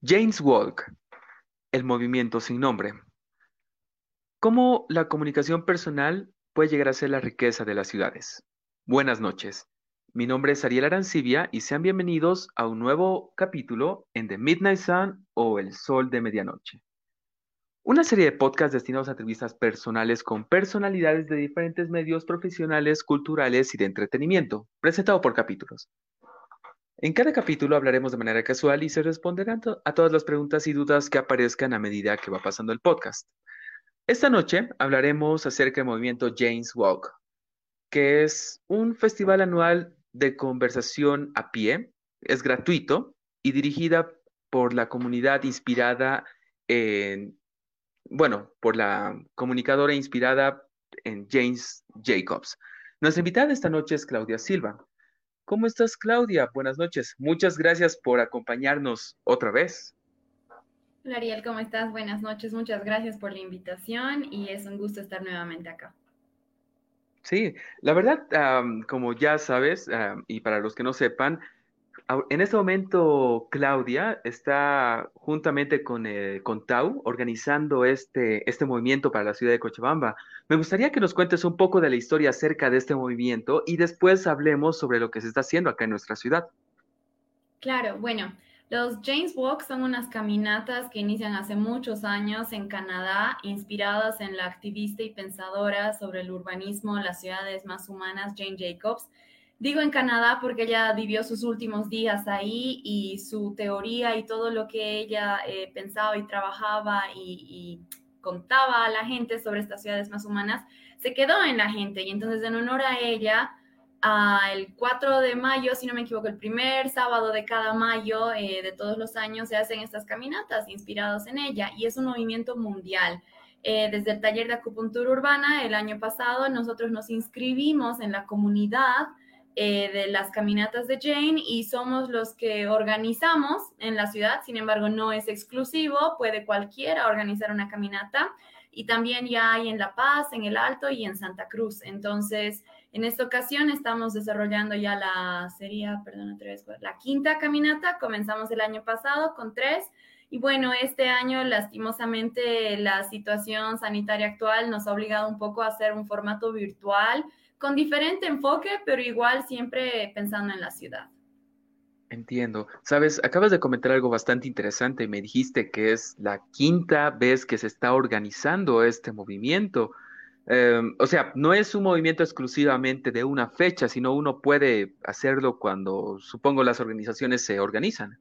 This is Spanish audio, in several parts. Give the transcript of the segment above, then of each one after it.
James Walk, el movimiento sin nombre. ¿Cómo la comunicación personal puede llegar a ser la riqueza de las ciudades? Buenas noches. Mi nombre es Ariel Arancibia y sean bienvenidos a un nuevo capítulo en The Midnight Sun o El Sol de Medianoche. Una serie de podcasts destinados a entrevistas personales con personalidades de diferentes medios profesionales, culturales y de entretenimiento, presentado por capítulos. En cada capítulo hablaremos de manera casual y se responderán a todas las preguntas y dudas que aparezcan a medida que va pasando el podcast. Esta noche hablaremos acerca del movimiento James Walk, que es un festival anual de conversación a pie, es gratuito y dirigida por la comunidad inspirada en, bueno, por la comunicadora inspirada en James Jacobs. Nuestra invitada esta noche es Claudia Silva. ¿Cómo estás, Claudia? Buenas noches. Muchas gracias por acompañarnos otra vez. Hola, Ariel, ¿cómo estás? Buenas noches. Muchas gracias por la invitación y es un gusto estar nuevamente acá. Sí, la verdad, como ya sabes, y para los que no sepan, en este momento, Claudia está juntamente con, eh, con Tau organizando este, este movimiento para la ciudad de Cochabamba. Me gustaría que nos cuentes un poco de la historia acerca de este movimiento y después hablemos sobre lo que se está haciendo acá en nuestra ciudad. Claro, bueno, los James Walk son unas caminatas que inician hace muchos años en Canadá, inspiradas en la activista y pensadora sobre el urbanismo, las ciudades más humanas, Jane Jacobs Digo en Canadá porque ella vivió sus últimos días ahí y su teoría y todo lo que ella eh, pensaba y trabajaba y, contaba a la gente sobre estas ciudades más humanas se quedó en la gente. Y entonces en honor a ella, el 4 de mayo, si no me equivoco, el primer sábado de cada mayo eh, de todos los años se hacen estas caminatas inspiradas en ella y es un movimiento mundial. Eh, desde el taller de acupuntura urbana el año pasado nosotros nos inscribimos en la comunidad eh, de las caminatas de Jane y somos los que organizamos en la ciudad, sin embargo no es exclusivo, puede cualquiera organizar una caminata y también ya hay en La Paz, en El Alto y en Santa Cruz. Entonces, en esta ocasión estamos desarrollando ya la, sería, perdón, vez, la quinta caminata, comenzamos el año pasado con tres. Y bueno, este año lastimosamente la situación sanitaria actual nos ha obligado un poco a hacer un formato virtual con diferente enfoque, pero igual siempre pensando en la ciudad. Entiendo. Sabes, acabas de comentar algo bastante interesante. Me dijiste que es la quinta vez que se está organizando este movimiento. Em, o sea, no es un movimiento exclusivamente de una fecha, sino uno puede hacerlo cuando, supongo, las organizaciones se organizan.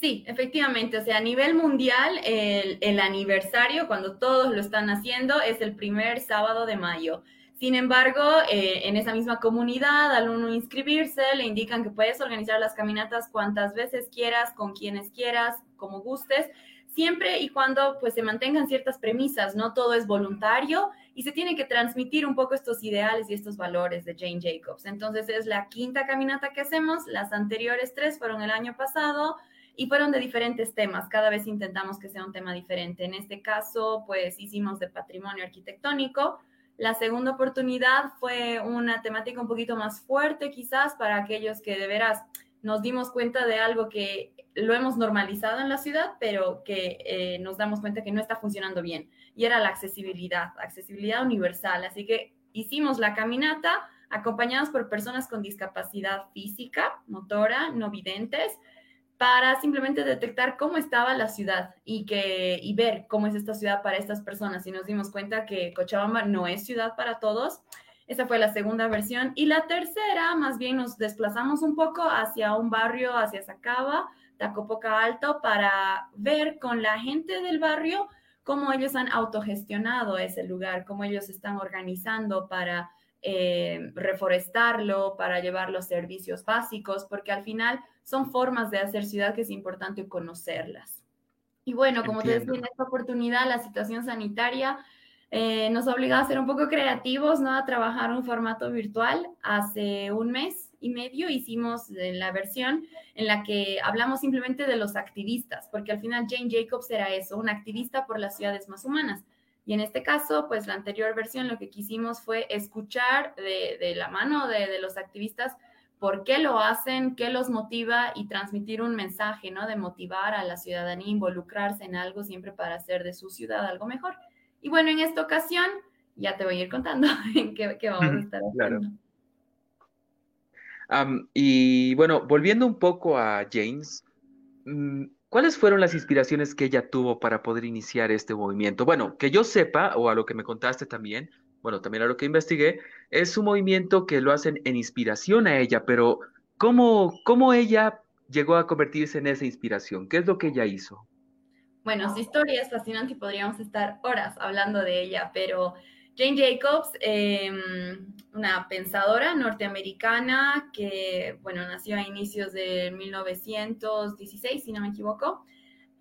Sí, efectivamente. O sea, a nivel mundial, el, el aniversario, cuando todos lo están haciendo, es el primer sábado de mayo. Sin embargo, eh, en esa misma comunidad, al uno inscribirse, le indican que puedes organizar las caminatas cuantas veces quieras, con quienes quieras, como gustes, siempre y cuando pues se mantengan ciertas premisas, no todo es voluntario y se tiene que transmitir un poco estos ideales y estos valores de Jane Jacobs. Entonces es la quinta caminata que hacemos, las anteriores tres fueron el año pasado y fueron de diferentes temas, cada vez intentamos que sea un tema diferente. En este caso, pues hicimos de patrimonio arquitectónico, la segunda oportunidad fue una temática un poquito más fuerte quizás para aquellos que de veras nos dimos cuenta de algo que lo hemos normalizado en la ciudad, pero que eh, nos damos cuenta que no está funcionando bien. Y era la accesibilidad, accesibilidad universal. Así que hicimos la caminata acompañados por personas con discapacidad física, motora, no videntes, para simplemente detectar cómo estaba la ciudad y, que, y ver cómo es esta ciudad para estas personas. Y nos dimos cuenta que Cochabamba no es ciudad para todos. Esa fue la segunda versión. Y la tercera, más bien nos desplazamos un poco hacia un barrio, hacia Sacaba, Tacopoca Alto, para ver con la gente del barrio cómo ellos han autogestionado ese lugar, cómo ellos están organizando para eh, reforestarlo, para llevar los servicios básicos, porque al final son formas de hacer ciudad que es importante conocerlas. Y bueno, como te decía, en esta oportunidad la situación sanitaria eh, nos ha obligado a ser un poco creativos, ¿no? A trabajar un formato virtual. Hace un mes y medio hicimos la versión en la que hablamos simplemente de los activistas, porque al final Jane Jacobs era eso, una activista por las ciudades más humanas. Y en este caso, pues la anterior versión lo que quisimos fue escuchar de, la mano de, de los activistas por qué lo hacen, qué los motiva y transmitir un mensaje, ¿no? De motivar a la ciudadanía, involucrarse en algo siempre para hacer de su ciudad algo mejor. Y bueno, en esta ocasión ya te voy a ir contando en qué, vamos a estar haciendo. y bueno, volviendo un poco a James, mm, ¿cuáles fueron las inspiraciones que ella tuvo para poder iniciar este movimiento? Bueno, que yo sepa, o a lo que me contaste también, bueno, también a lo que investigué, es un movimiento que lo hacen en inspiración a ella, pero ¿cómo, cómo ella llegó a convertirse en esa inspiración? ¿Qué es lo que ella hizo? Bueno, su historia es fascinante y podríamos estar horas hablando de ella, pero Jane Jacobs, em, una pensadora norteamericana que, bueno, nació a inicios de 1916, si no me equivoco,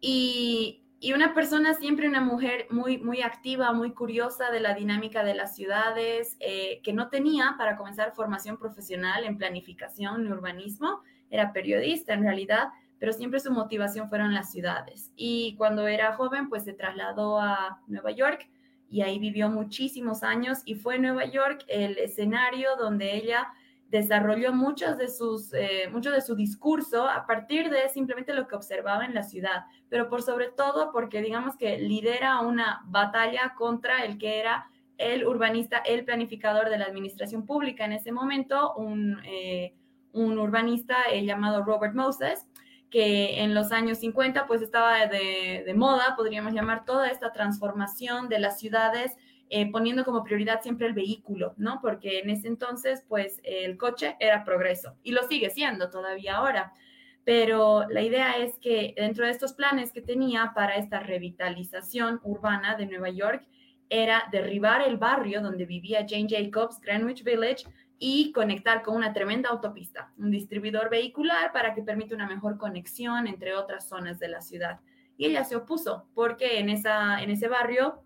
y y una persona, siempre una mujer muy, muy activa, muy curiosa de la dinámica de las ciudades, eh, que no tenía para comenzar formación profesional en planificación, en urbanismo, era periodista en realidad, pero siempre su motivación fueron las ciudades. Y cuando era joven, pues se trasladó a Nueva York y ahí vivió muchísimos años y fue Nueva York el escenario donde ella desarrolló muchos de, sus, eh, mucho de su discurso a partir de simplemente lo que observaba en la ciudad, pero por sobre todo porque digamos que lidera una batalla contra el que era el urbanista, el planificador de la administración pública en ese momento, un, eh, un urbanista eh, llamado Robert Moses, que en los años 50 pues estaba de, de moda, podríamos llamar toda esta transformación de las ciudades eh, poniendo como prioridad siempre el vehículo, ¿no? Porque en ese entonces, pues el coche era progreso y lo sigue siendo todavía ahora. Pero la idea es que dentro de estos planes que tenía para esta revitalización urbana de Nueva York, era derribar el barrio donde vivía Jane Jacobs, Greenwich Village, y conectar con una tremenda autopista, un distribuidor vehicular para que permita una mejor conexión entre otras zonas de la ciudad. Y ella se opuso porque en, esa, en ese barrio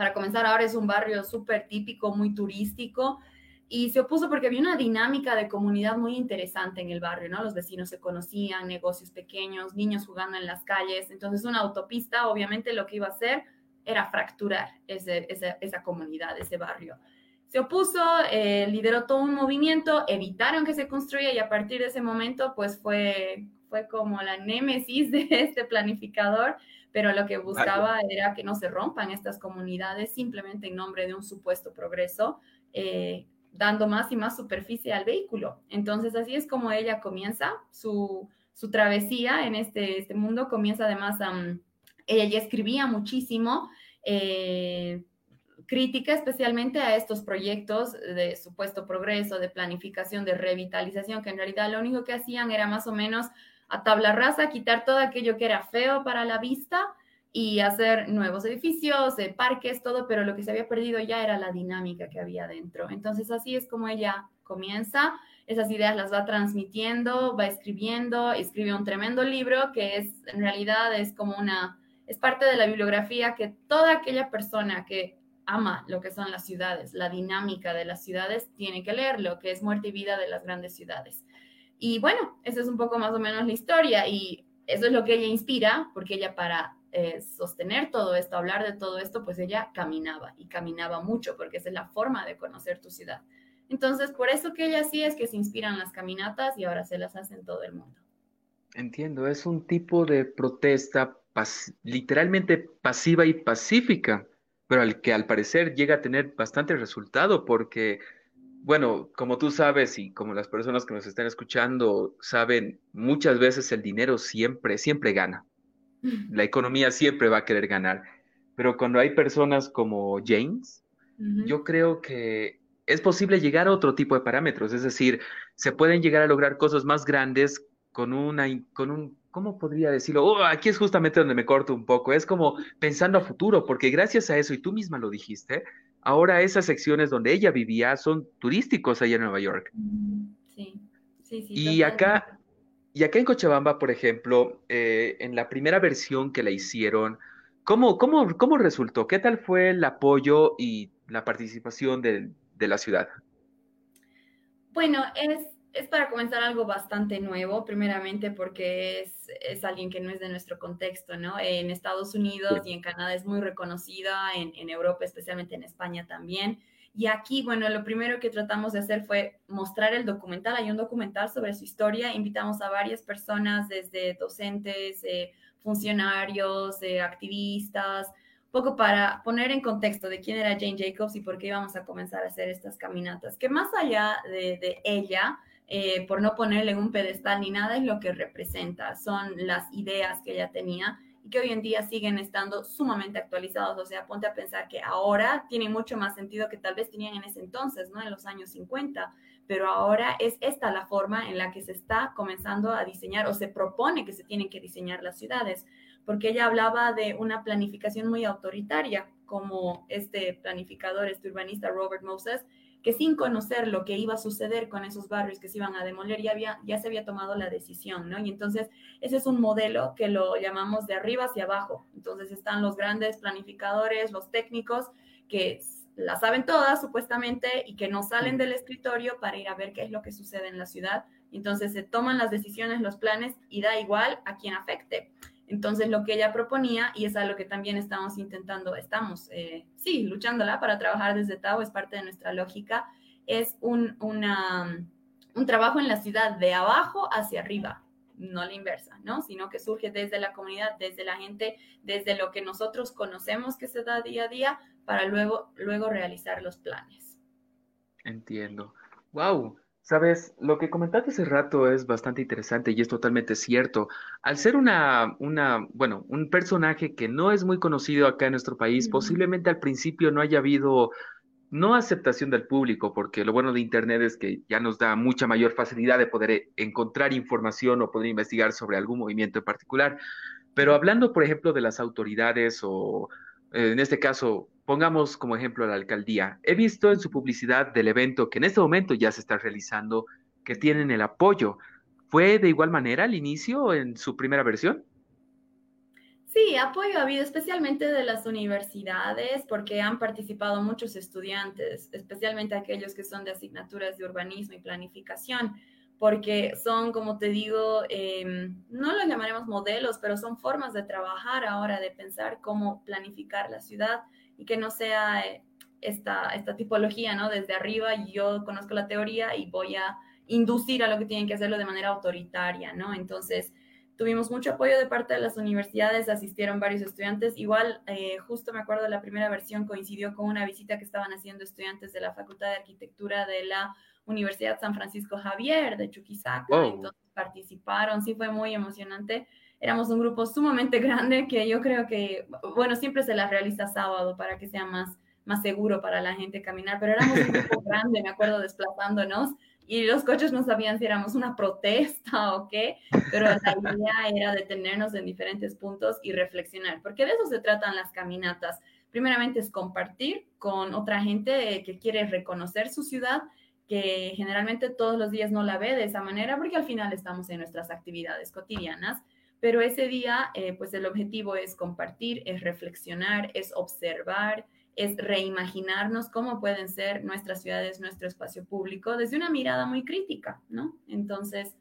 para comenzar, ahora es un barrio súper típico, muy turístico, y se opuso porque había una dinámica de comunidad muy interesante en el barrio, ¿no? Los vecinos se conocían, negocios pequeños, niños jugando en las calles, entonces una autopista obviamente lo que iba a hacer era fracturar esa, comunidad, ese barrio. Se opuso, eh, lideró todo un movimiento, evitaron que se construya y a partir de ese momento pues fue, fue como la némesis de este planificador pero lo que buscaba era que no se rompan estas comunidades simplemente en nombre de un supuesto progreso, eh, dando más y más superficie al vehículo. Entonces así es como ella comienza su, travesía en este, este, mundo, comienza además, ella ya escribía muchísimo. Eh, crítica especialmente a estos proyectos de supuesto progreso, de planificación, de revitalización, que en realidad lo único que hacían era más o menos a tabla rasa, quitar todo aquello que era feo para la vista y hacer nuevos edificios, eh, parques, todo, pero lo que se había perdido ya era la dinámica que había dentro. Entonces así es como ella comienza, esas ideas las va transmitiendo, va escribiendo, escribe un tremendo libro que es en realidad es como una, es parte de la bibliografía que toda aquella persona que ama lo que son las ciudades, la dinámica de las ciudades, tiene que leer lo que es Muerte y Vida de las Grandes Ciudades. Y bueno, esa es un poco más o menos la historia y eso es lo que ella inspira, porque ella para eh, sostener todo esto, hablar de todo esto, pues ella caminaba y caminaba mucho, porque esa es la forma de conocer tu ciudad. Entonces, por eso que ella sí es que se inspiran las caminatas y ahora se las hace en todo el mundo. Entiendo, es un tipo de protesta literalmente pasiva y pacífica, pero al que al parecer llega a tener bastante resultado porque bueno, como tú sabes y como las personas que nos están escuchando saben, muchas veces el dinero siempre, siempre gana. La economía siempre va a querer ganar. Pero cuando hay personas como James, yo creo que es posible llegar a otro tipo de parámetros. Es decir, se pueden llegar a lograr cosas más grandes con una, con un, ¿cómo podría decirlo? Oh, aquí es justamente donde me corto un poco. Es como pensando a futuro, porque gracias a eso, y tú misma lo dijiste, ahora esas secciones donde ella vivía son turísticos allá en Nueva York. Sí, sí, sí. Y acá, y acá en Cochabamba, por ejemplo, eh, en la primera versión que la hicieron, ¿cómo, cómo, cómo resultó? ¿Qué tal fue el apoyo y la participación de, de la ciudad? Bueno, es es para comenzar algo bastante nuevo, primeramente porque es, es, alguien que no es de nuestro contexto, ¿no? En Estados Unidos y en Canadá es muy reconocida, en, en, Europa, especialmente en España también. Y aquí, bueno, lo primero que tratamos de hacer fue mostrar el documental. Hay un documental sobre su historia. Invitamos a varias personas, desde docentes, eh, funcionarios, eh, activistas, un poco para poner en contexto de quién era Jane Jacobs y por qué íbamos a comenzar a hacer estas caminatas. Que más allá de, de ella, eh, por no ponerle un pedestal ni nada, es lo que representa, son las ideas que ella tenía y que hoy en día siguen estando sumamente actualizados. O sea, ponte a pensar que ahora tiene mucho más sentido que tal vez tenían en ese entonces, ¿no? En los años 50, pero ahora es esta la forma en la que se está comenzando a diseñar o se propone que se tienen que diseñar las ciudades, porque ella hablaba de una planificación muy autoritaria, como este planificador, este urbanista Robert Moses, que sin conocer lo que iba a suceder con esos barrios que se iban a demoler, ya, había, ya se había tomado la decisión, ¿no? Y entonces ese es un modelo que lo llamamos de arriba hacia abajo. Entonces están los grandes planificadores, los técnicos, que la saben todas supuestamente y que no salen del escritorio para ir a ver qué es lo que sucede en la ciudad. Entonces se toman las decisiones, los planes y da igual a quien afecte. Entonces, lo que ella proponía, y es a lo que también estamos intentando, estamos, eh, sí, luchándola para trabajar desde Tao, es parte de nuestra lógica, es un, una, un trabajo en la ciudad de abajo hacia arriba, no la inversa, ¿no? Sino que surge desde la comunidad, desde la gente, desde lo que nosotros conocemos que se da día a día, para luego, luego realizar los planes. Entiendo. Wow, Sabes, lo que comentaste hace rato es bastante interesante y es totalmente cierto. Al ser una, una, bueno, un personaje que no es muy conocido acá en nuestro país, posiblemente al principio no haya habido, no aceptación del público, porque lo bueno de Internet es que ya nos da mucha mayor facilidad de poder eh, encontrar información o poder investigar sobre algún movimiento en particular. Pero hablando, por ejemplo, de las autoridades o, eh, en este caso, Pongamos como ejemplo la alcaldía. He visto en su publicidad del evento que en este momento ya se está realizando que tienen el apoyo. ¿Fue de igual manera al inicio en su primera versión? Sí, apoyo ha habido especialmente de las universidades porque han participado muchos estudiantes, especialmente aquellos que son de asignaturas de urbanismo y planificación, porque son, como te digo, em, no los llamaremos modelos, pero son formas de trabajar ahora, de pensar cómo planificar la ciudad y que no sea eh, esta, esta tipología, ¿no? Desde arriba yo conozco la teoría y voy a inducir a lo que tienen que hacerlo de manera autoritaria, ¿no? Entonces, tuvimos mucho apoyo de parte de las universidades, asistieron varios estudiantes. Igual, eh, justo me acuerdo, la primera versión coincidió con una visita que estaban haciendo estudiantes de la Facultad de Arquitectura de la Universidad San Francisco Javier de Chuquisaca. Entonces, participaron, sí fue muy emocionante éramos un grupo sumamente grande que yo creo que, bueno, siempre se las realiza sábado para que sea más, más seguro para la gente caminar, pero éramos un grupo grande, me acuerdo, desplazándonos y los coches no sabían si éramos una protesta o qué, pero la idea era detenernos en diferentes puntos y reflexionar, porque de eso se tratan las caminatas. Primeramente es compartir con otra gente que quiere reconocer su ciudad, que generalmente todos los días no la ve de esa manera, porque al final estamos en nuestras actividades cotidianas pero ese día, eh, pues el objetivo es compartir, es reflexionar, es observar, es reimaginarnos cómo pueden ser nuestras ciudades, nuestro espacio público desde una mirada muy crítica, ¿no? Entonces,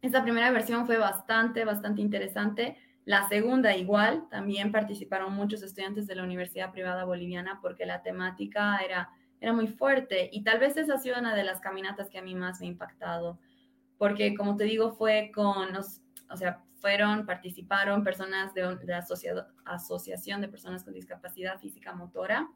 esta primera versión fue bastante, bastante interesante. La segunda igual, también participaron muchos estudiantes de la Universidad Privada Boliviana porque la temática era, era muy fuerte y tal vez esa ha sido una de las caminatas que a mí más me ha impactado, porque como te digo, fue con, o sea, fueron, participaron personas de, la Asociación de Personas con Discapacidad Física Motora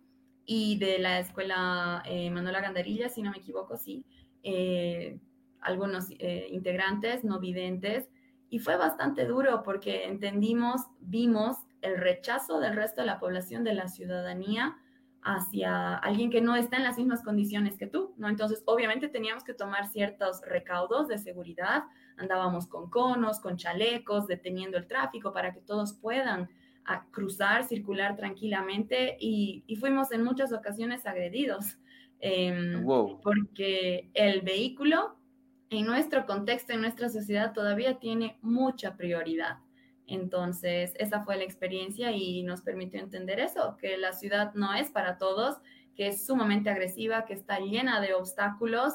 y de la Escuela eh, Manuela Gandarilla, si no me equivoco, sí, eh, algunos eh, integrantes no videntes. Y fue bastante duro porque entendimos, vimos el rechazo del resto de la población, de la ciudadanía, hacia alguien que no está en las mismas condiciones que tú, ¿no? Entonces, obviamente teníamos que tomar ciertos recaudos de seguridad, andábamos con conos, con chalecos, deteniendo el tráfico para que todos puedan ah, cruzar, circular tranquilamente y, fuimos en muchas ocasiones agredidos, em, porque el vehículo en nuestro contexto, en nuestra sociedad, todavía tiene mucha prioridad. Entonces, esa fue la experiencia y nos permitió entender eso, que la ciudad no es para todos, que es sumamente agresiva, que está llena de obstáculos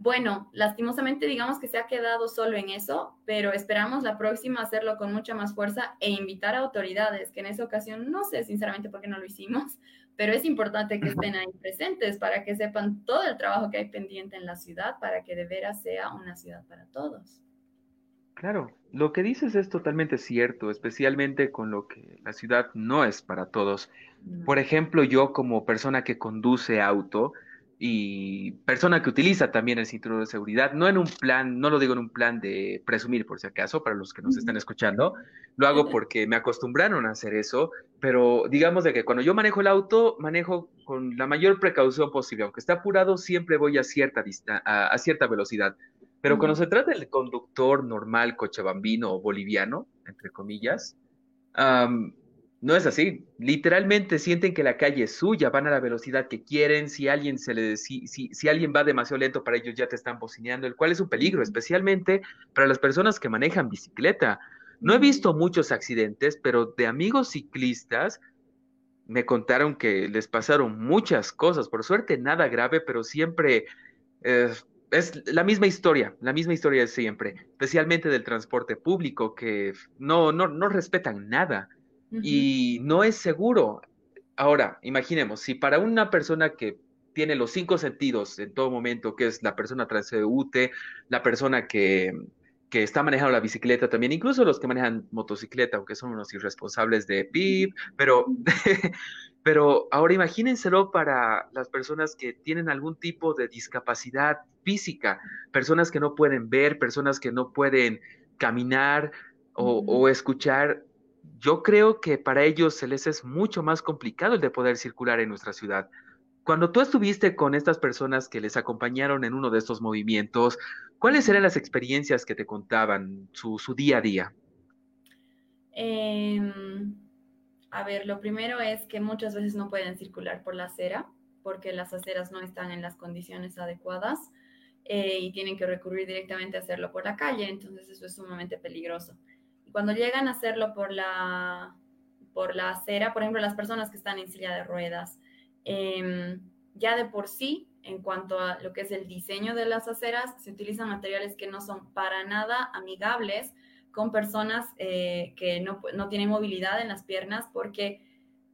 Bueno, lastimosamente digamos que se ha quedado solo en eso, pero esperamos la próxima hacerlo con mucha más fuerza e invitar a autoridades, que en esa ocasión no sé sinceramente por qué no lo hicimos, pero es importante que estén ahí presentes para que sepan todo el trabajo que hay pendiente en la ciudad para que de veras sea una ciudad para todos. Claro, lo que dices es totalmente cierto, especialmente con lo que la ciudad no es para todos. Por ejemplo, yo como persona que conduce auto, y persona que utiliza también el cinturón de seguridad, no en un plan, no lo digo en un plan de presumir por si acaso, para los que nos están escuchando, lo hago porque me acostumbraron a hacer eso, pero digamos de que cuando yo manejo el auto, manejo con la mayor precaución posible, aunque esté apurado, siempre voy a cierta, a, a cierta velocidad. Pero cuando se trata del conductor normal, cochabambino o boliviano, entre comillas, no es así. Literalmente sienten que la calle es suya, van a la velocidad que quieren. Si alguien se le si, si, si, alguien va demasiado lento para ellos ya te están bocineando, el cual es un peligro, especialmente para las personas que manejan bicicleta. No he visto muchos accidentes, pero de amigos ciclistas me contaron que les pasaron muchas cosas. Por suerte nada grave, pero siempre eh, es la misma historia, la misma historia de siempre, especialmente del transporte público que no no no respetan nada y no es seguro. Ahora, imaginemos, si para una persona que tiene los cinco sentidos en todo momento, que es la persona transeúnte, la persona que, que está manejando la bicicleta también, incluso los que manejan motocicleta, aunque son unos irresponsables de PIB, pero, pero ahora imagínenselo para las personas que tienen algún tipo de discapacidad física, personas que no pueden ver, personas que no pueden caminar o, o escuchar yo creo que para ellos se les es mucho más complicado el de poder circular en nuestra ciudad. Cuando tú estuviste con estas personas que les acompañaron en uno de estos movimientos, ¿cuáles eran las experiencias que te contaban, su, día a día? Em, a ver, lo primero es que muchas veces no pueden circular por la acera porque las aceras no están en las condiciones adecuadas eh, y tienen que recurrir directamente a hacerlo por la calle, entonces eso es sumamente peligroso cuando llegan a hacerlo por la, por la acera, por ejemplo, las personas que están en silla de ruedas, em, ya de por sí, en cuanto a lo que es el diseño de las aceras, se utilizan materiales que no son para nada amigables con personas eh, que no, no, tienen movilidad en las piernas porque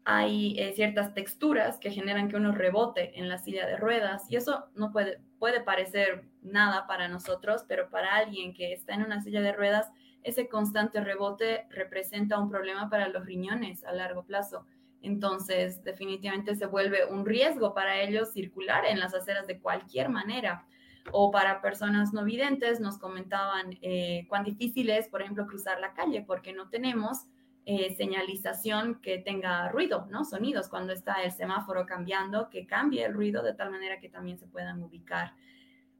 hay eh, ciertas texturas que generan que uno rebote en la silla de ruedas y eso no puede, puede parecer nada para nosotros, pero para alguien que está en una silla de ruedas ese constante rebote representa un problema para los riñones a largo plazo. Entonces, definitivamente se vuelve un riesgo para ellos circular en las aceras de cualquier manera. O para personas no videntes, nos comentaban eh, cuán difícil es, por ejemplo, cruzar la calle porque no tenemos eh, señalización que tenga ruido, ¿no? Sonidos cuando está el semáforo cambiando, que cambie el ruido de tal manera que también se puedan ubicar.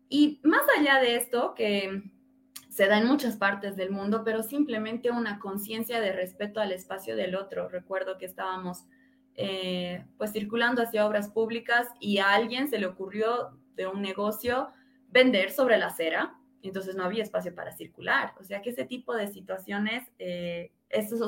Y más allá de esto, que se da en muchas partes del mundo, pero simplemente una conciencia de respeto al espacio del otro. Recuerdo que estábamos eh, pues circulando hacia obras públicas y a alguien se le ocurrió de un negocio vender sobre la acera, entonces no había espacio para circular. O sea que ese tipo de situaciones, eh,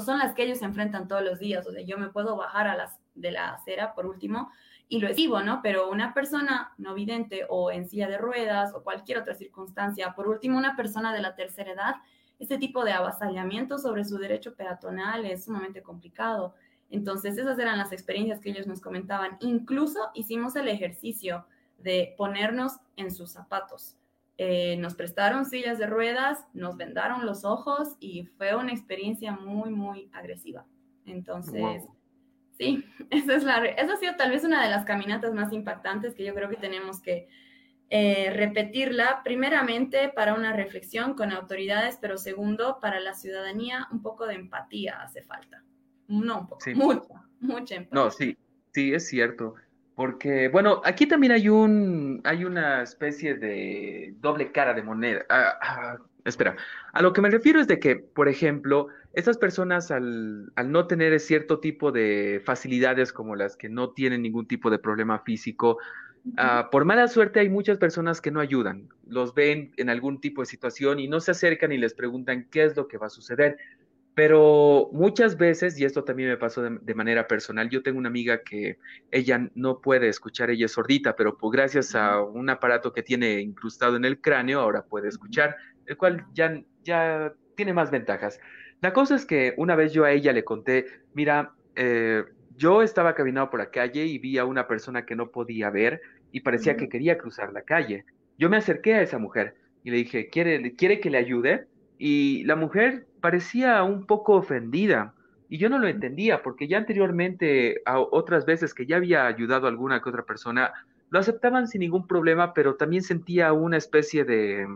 son las que ellos se enfrentan todos los días. O sea, yo me puedo bajar a las de la acera, por último, y lo esquivo, ¿no? Pero una persona no vidente o en silla de ruedas o cualquier otra circunstancia, por último, una persona de la tercera edad, este tipo de avasallamiento sobre su derecho peatonal es sumamente complicado. Entonces, esas eran las experiencias que ellos nos comentaban. Incluso hicimos el ejercicio de ponernos en sus zapatos. Eh, nos prestaron sillas de ruedas, nos vendaron los ojos y fue una experiencia muy, muy agresiva. Entonces, Sí, esa, es la, esa ha sido tal vez una de las caminatas más impactantes que yo creo que tenemos que eh, repetirla, primeramente para una reflexión con autoridades, pero segundo, para la ciudadanía, un poco de empatía hace falta. No un poco, mucha, mucha empatía. No, sí, sí, es cierto. Porque, bueno, aquí también hay un, hay una especie de doble cara de moneda. Ah, ah, espera, a lo que me refiero es de que, por ejemplo, estas personas al, al, no tener cierto tipo de facilidades como las que no tienen ningún tipo de problema físico, uh, por mala suerte hay muchas personas que no ayudan, los ven en algún tipo de situación y no se acercan y les preguntan qué es lo que va a suceder. Pero muchas veces, y esto también me pasó de, de, manera personal, yo tengo una amiga que ella no puede escuchar, ella es sordita, pero pues gracias a un aparato que tiene incrustado en el cráneo, ahora puede escuchar, el cual ya, ya tiene más ventajas. La cosa es que una vez yo a ella le conté, mira, eh, yo estaba caminando por la calle y vi a una persona que no podía ver y parecía que quería cruzar la calle. Yo me acerqué a esa mujer y le dije, ¿quiere, ¿quiere que le ayude? Y la mujer parecía un poco ofendida y yo no lo entendía porque ya anteriormente, a otras veces que ya había ayudado a alguna que otra persona, lo aceptaban sin ningún problema, pero también sentía una especie de,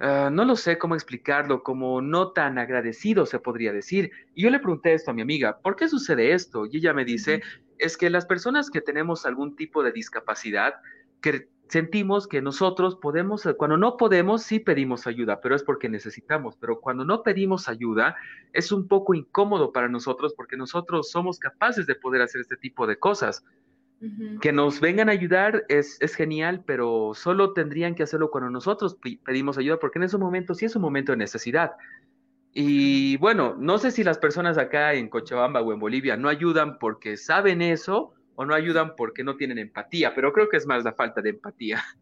uh, no lo sé cómo explicarlo, como no tan agradecido se podría decir. Y yo le pregunté esto a mi amiga, ¿por qué sucede esto? Y ella me dice, es que las personas que tenemos algún tipo de discapacidad, que sentimos que nosotros podemos, cuando no podemos, sí pedimos ayuda, pero es porque necesitamos, pero cuando no pedimos ayuda, es un poco incómodo para nosotros porque nosotros somos capaces de poder hacer este tipo de cosas. Uh -huh. Que nos vengan a ayudar es, es, genial, pero solo tendrían que hacerlo cuando nosotros pedimos ayuda, porque en ese momento sí es un momento de necesidad. Y bueno, no sé si las personas acá en Cochabamba o en Bolivia no ayudan porque saben eso o no ayudan porque no tienen empatía, pero creo que es más la falta de empatía.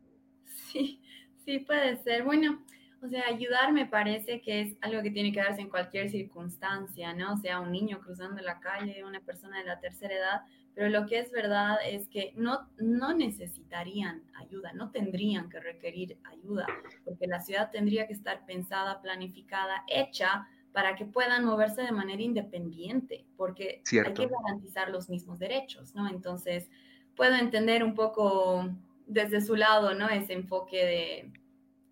Sí, sí puede ser. Bueno, o sea, ayudar me parece que es algo que tiene que darse en cualquier circunstancia, ¿no? O sea, un niño cruzando la calle, una persona de la tercera edad, pero lo que es verdad es que no, no necesitarían ayuda, no tendrían que requerir ayuda, porque la ciudad tendría que estar pensada, planificada, hecha para que puedan moverse de manera independiente, porque Cierto. hay que garantizar los mismos derechos, ¿no? Entonces, puedo entender un poco desde su lado, ¿no? Ese enfoque de,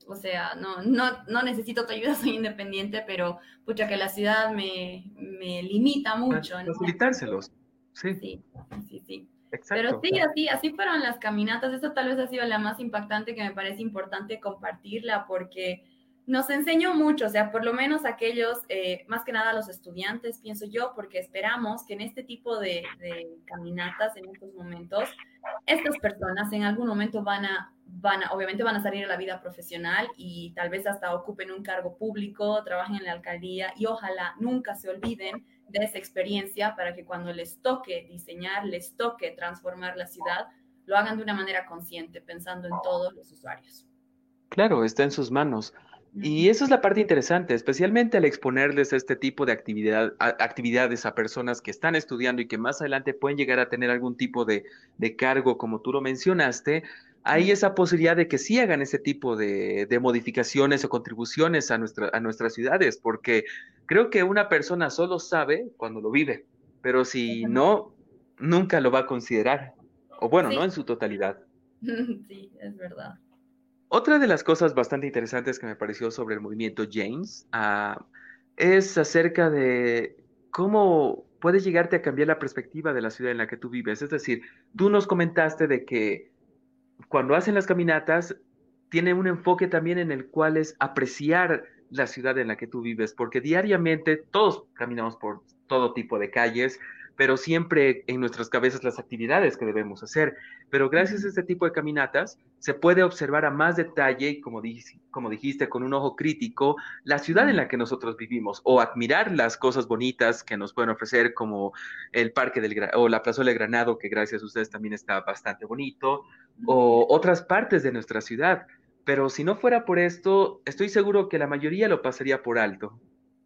o sea, no, no, no necesito tu ayuda, soy independiente, pero pucha que la ciudad me, me limita mucho. ¿no? Sí. Sí, sí, sí. Exacto. Pero sí, así, así fueron las caminatas. Esta tal vez ha sido la más impactante que me parece importante compartirla porque nos enseñó mucho, o sea, por lo menos aquellos, eh, más que nada los estudiantes, pienso yo, porque esperamos que en este tipo de, de, caminatas, en estos momentos, estas personas en algún momento van a, van a, obviamente van a salir a la vida profesional y tal vez hasta ocupen un cargo público, trabajen en la alcaldía y ojalá nunca se olviden de esa experiencia para que cuando les toque diseñar, les toque transformar la ciudad, lo hagan de una manera consciente, pensando en todos los usuarios. Claro, está en sus manos. Y esa es la parte interesante, especialmente al exponerles este tipo de actividad, actividades a personas que están estudiando y que más adelante pueden llegar a tener algún tipo de, de cargo, como tú lo mencionaste, hay esa posibilidad de que sí hagan ese tipo de, de modificaciones o contribuciones a, nuestra, a nuestras ciudades, porque creo que una persona solo sabe cuando lo vive, pero si no, nunca lo va a considerar, o bueno, sí. no en su totalidad. Sí, es verdad. Otra de las cosas bastante interesantes que me pareció sobre el movimiento James uh, es acerca de cómo puedes llegarte a cambiar la perspectiva de la ciudad en la que tú vives. Es decir, tú nos comentaste de que cuando hacen las caminatas, tiene un enfoque también en el cual es apreciar la ciudad en la que tú vives, porque diariamente todos caminamos por todo tipo de calles, pero siempre en nuestras cabezas las actividades que debemos hacer. Pero gracias a este tipo de caminatas se puede observar a más detalle y como, dijiste, como dijiste, con un ojo crítico, la ciudad en la que nosotros vivimos o admirar las cosas bonitas que nos pueden ofrecer como el Parque del o la Plazuela de Granado, que gracias a ustedes también está bastante bonito, o otras partes de nuestra ciudad. Pero si no fuera por esto, estoy seguro que la mayoría lo pasaría por alto.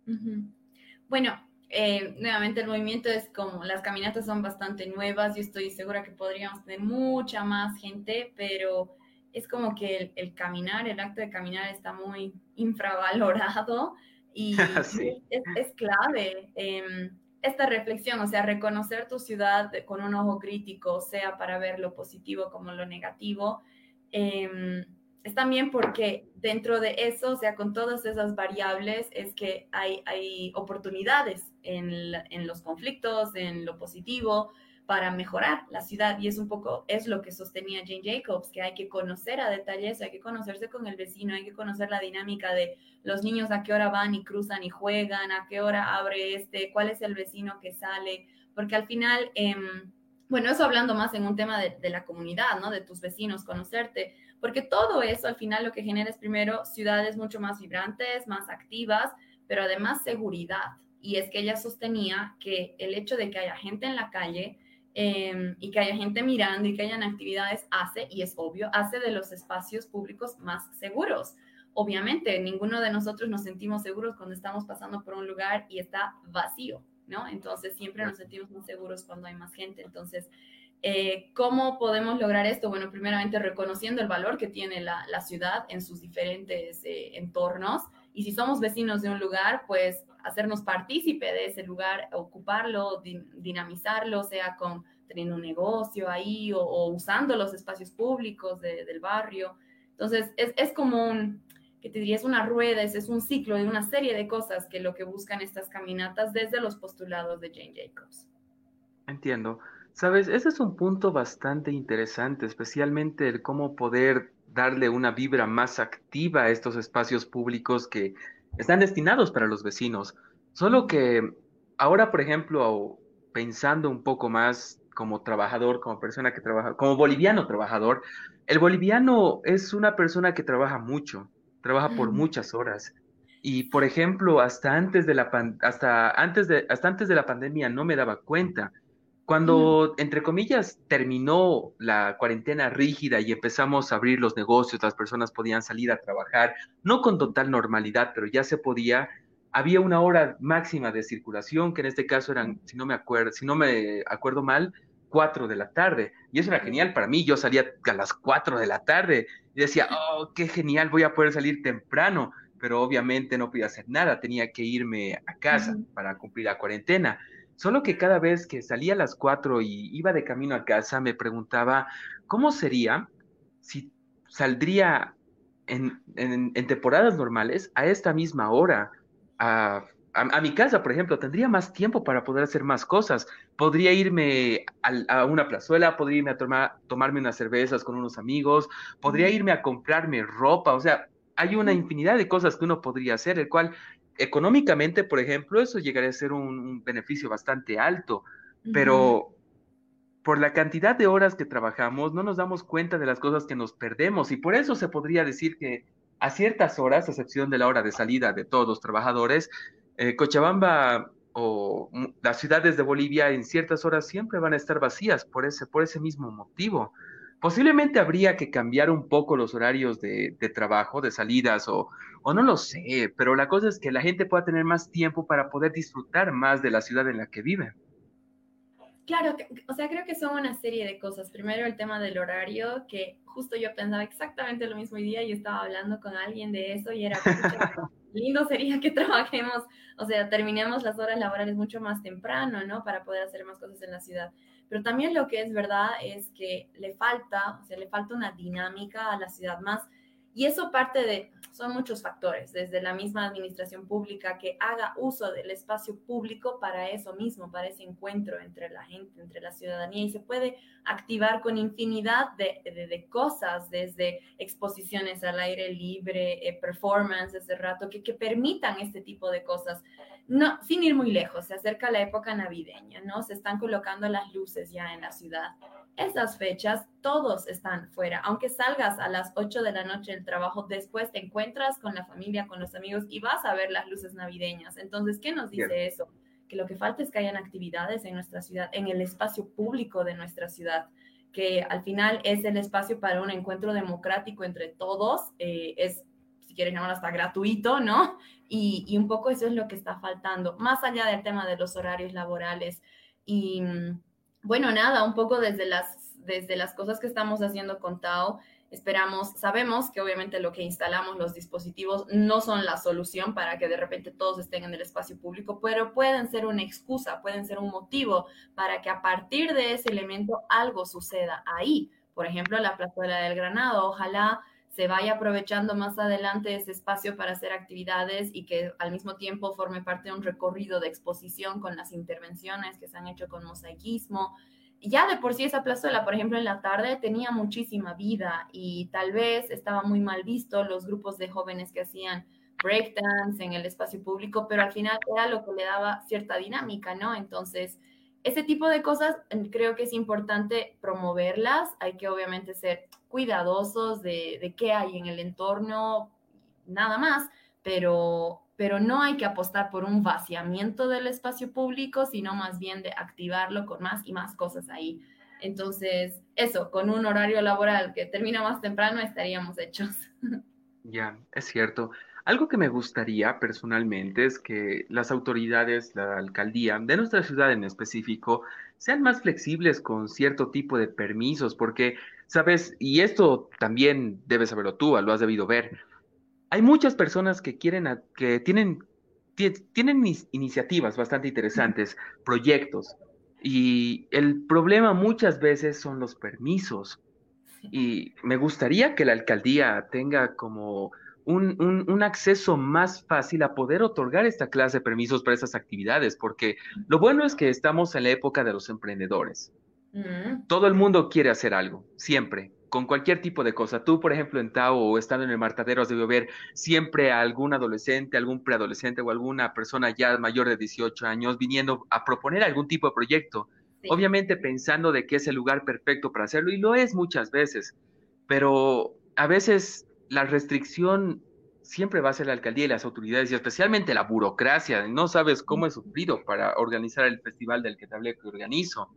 Uh -huh. Bueno, eh, nuevamente el movimiento es como, las caminatas son bastante nuevas, yo estoy segura que podríamos tener mucha más gente, pero es como que el, el caminar, el acto de caminar está muy infravalorado y sí. es, es, clave. Eh, esta reflexión, o sea, reconocer tu ciudad con un ojo crítico, sea para ver lo positivo como lo negativo, eh, es también porque dentro de eso, o sea, con todas esas variables, es que hay, hay oportunidades en, en, los conflictos, en lo positivo, para mejorar la ciudad. Y es un poco, es lo que sostenía Jane Jacobs, que hay que conocer a detalle eso, hay que conocerse con el vecino, hay que conocer la dinámica de los niños a qué hora van y cruzan y juegan, a qué hora abre este, cuál es el vecino que sale, porque al final... Eh, bueno, eso hablando más en un tema de, de, la comunidad, ¿no? De tus vecinos, conocerte, porque todo eso al final lo que genera es primero ciudades mucho más vibrantes, más activas, pero además seguridad. y es que ella sostenía que el hecho de que haya gente en la calle em, y que haya gente mirando y que hayan actividades hace, y es obvio, hace de los espacios públicos más seguros. Obviamente, ninguno de nosotros nos sentimos seguros cuando estamos pasando por un lugar y está vacío, ¿no? Entonces, siempre nos sentimos más seguros cuando hay más gente. Entonces, eh, ¿Cómo podemos lograr esto? Bueno, primeramente reconociendo el valor que tiene la, ciudad en sus diferentes eh, entornos. Y si somos vecinos de un lugar, pues hacernos partícipe de ese lugar, ocuparlo, dinamizarlo, sea con teniendo un negocio ahí o, usando los espacios públicos del barrio. Entonces, es, es como un, que te diría, es una rueda, es, es un ciclo de una serie de cosas que lo que buscan estas caminatas desde los postulados de Jane Jacobs. Entiendo. Sabes, ese es un punto bastante interesante, especialmente el cómo poder darle una vibra más activa a estos espacios públicos que están destinados para los vecinos. Solo que ahora, por ejemplo, pensando un poco más como trabajador, como persona que trabaja, como boliviano trabajador, el boliviano es una persona que trabaja mucho, trabaja por muchas horas. Y por ejemplo, hasta antes de la hasta antes de hasta antes de la pandemia no me daba cuenta cuando, entre comillas, terminó la cuarentena rígida y empezamos a abrir los negocios, las personas podían salir a trabajar, no con total normalidad, pero ya se podía, había una hora máxima de circulación, que en este caso eran, si no me acuerdo, si no me acuerdo mal, cuatro de la tarde. Y eso era genial para mí. Yo salía a las cuatro de la tarde y decía, oh, qué genial, voy a poder salir temprano. Pero obviamente no podía hacer nada, tenía que irme a casa para cumplir la cuarentena. Solo que cada vez que salía a las cuatro y iba de camino a casa, me preguntaba cómo sería si saldría en, temporadas normales a esta misma hora a, mi casa, por ejemplo. Tendría más tiempo para poder hacer más cosas. Podría irme a, una plazuela, podría irme a tomar, tomarme unas cervezas con unos amigos, podría irme a comprarme ropa. O sea, hay una infinidad de cosas que uno podría hacer, el cual económicamente, por ejemplo, eso llegaría a ser un, beneficio bastante alto, pero por la cantidad de horas que trabajamos no nos damos cuenta de las cosas que nos perdemos y por eso se podría decir que a ciertas horas, a excepción de la hora de salida de todos los trabajadores, eh, Cochabamba o las ciudades de Bolivia en ciertas horas siempre van a estar vacías por ese, por ese mismo motivo. Posiblemente habría que cambiar un poco los horarios de, trabajo, de salidas, o, o, no lo sé, pero la cosa es que la gente pueda tener más tiempo para poder disfrutar más de la ciudad en la que vive. Claro, o sea, creo que son una serie de cosas. Primero el tema del horario, que justo yo pensaba exactamente lo mismo hoy día y estaba hablando con alguien de eso y era lindo sería que trabajemos, o sea, terminemos las horas laborales mucho más temprano, ¿no? Para poder hacer más cosas en la ciudad. Pero también lo que es verdad es que le falta, o sea, le falta una dinámica a la ciudad más. Y eso parte de, son muchos factores, desde la misma administración pública que haga uso del espacio público para eso mismo, para ese encuentro entre la gente, entre la ciudadanía, y se puede activar con infinidad de, de, cosas, desde exposiciones al aire libre, eh, performance ese rato, que, que permitan este tipo de cosas. No, sin ir muy lejos, se acerca la época navideña, ¿no? Se están colocando las luces ya en la ciudad. Esas fechas, todos están fuera. Aunque salgas a las 8 de la noche del trabajo, después te encuentras con la familia, con los amigos y vas a ver las luces navideñas. Entonces, ¿qué nos dice eso? Que lo que falta es que hayan actividades en nuestra ciudad, en el espacio público de nuestra ciudad que al final es el espacio para un encuentro democrático entre todos, eh, es si quieres llamarlo hasta gratuito, ¿no? Y, un poco eso es lo que está faltando, más allá del tema de los horarios laborales. Y bueno, nada, un poco desde las, desde las cosas que estamos haciendo con Tao, esperamos, sabemos que obviamente lo que instalamos los dispositivos no son la solución para que de repente todos estén en el espacio público, pero pueden ser una excusa, pueden ser un motivo para que a partir de ese elemento algo suceda ahí. Por ejemplo, la plazuela del Granado, ojalá se vaya aprovechando más adelante ese espacio para hacer actividades y que al mismo tiempo forme parte de un recorrido de exposición con las intervenciones que se han hecho con mosaicismo. Ya de por sí esa plazuela, por ejemplo, en la tarde tenía muchísima vida y tal vez estaba muy mal visto los grupos de jóvenes que hacían breakdance en el espacio público, pero al final era lo que le daba cierta dinámica, ¿no? Entonces, ese tipo de cosas creo que es importante promoverlas, hay que obviamente ser cuidadosos de, qué hay en el entorno, nada más, pero pero no hay que apostar por un vaciamiento del espacio público, sino más bien de activarlo con más y más cosas ahí. Entonces, eso, con un horario laboral que termina más temprano, estaríamos hechos. Ya, es cierto. Algo que me gustaría personalmente es que las autoridades, la alcaldía de nuestra ciudad en específico, sean más flexibles con cierto tipo de permisos, porque, sabes, y esto también debes saberlo tú, lo has debido ver, hay muchas personas que quieren, que tienen, tienen iniciativas bastante interesantes, proyectos, y el problema muchas veces son los permisos. Y me gustaría que la alcaldía tenga como un, acceso más fácil a poder otorgar esta clase de permisos para esas actividades, porque lo bueno es que estamos en la época de los emprendedores. Mm. Todo el mundo quiere hacer algo, siempre, con cualquier tipo de cosa. Tú, por ejemplo, en Tao o estando en el Martadero, has debido ver siempre a algún adolescente, algún preadolescente o alguna persona ya mayor de 18 años viniendo a proponer algún tipo de proyecto. Obviamente pensando de que es el lugar perfecto para hacerlo, y lo es muchas veces, pero a veces la restricción siempre va a ser la alcaldía y las autoridades, y especialmente la burocracia. No sabes cómo he sufrido para organizar el festival del que te hablé que organizo.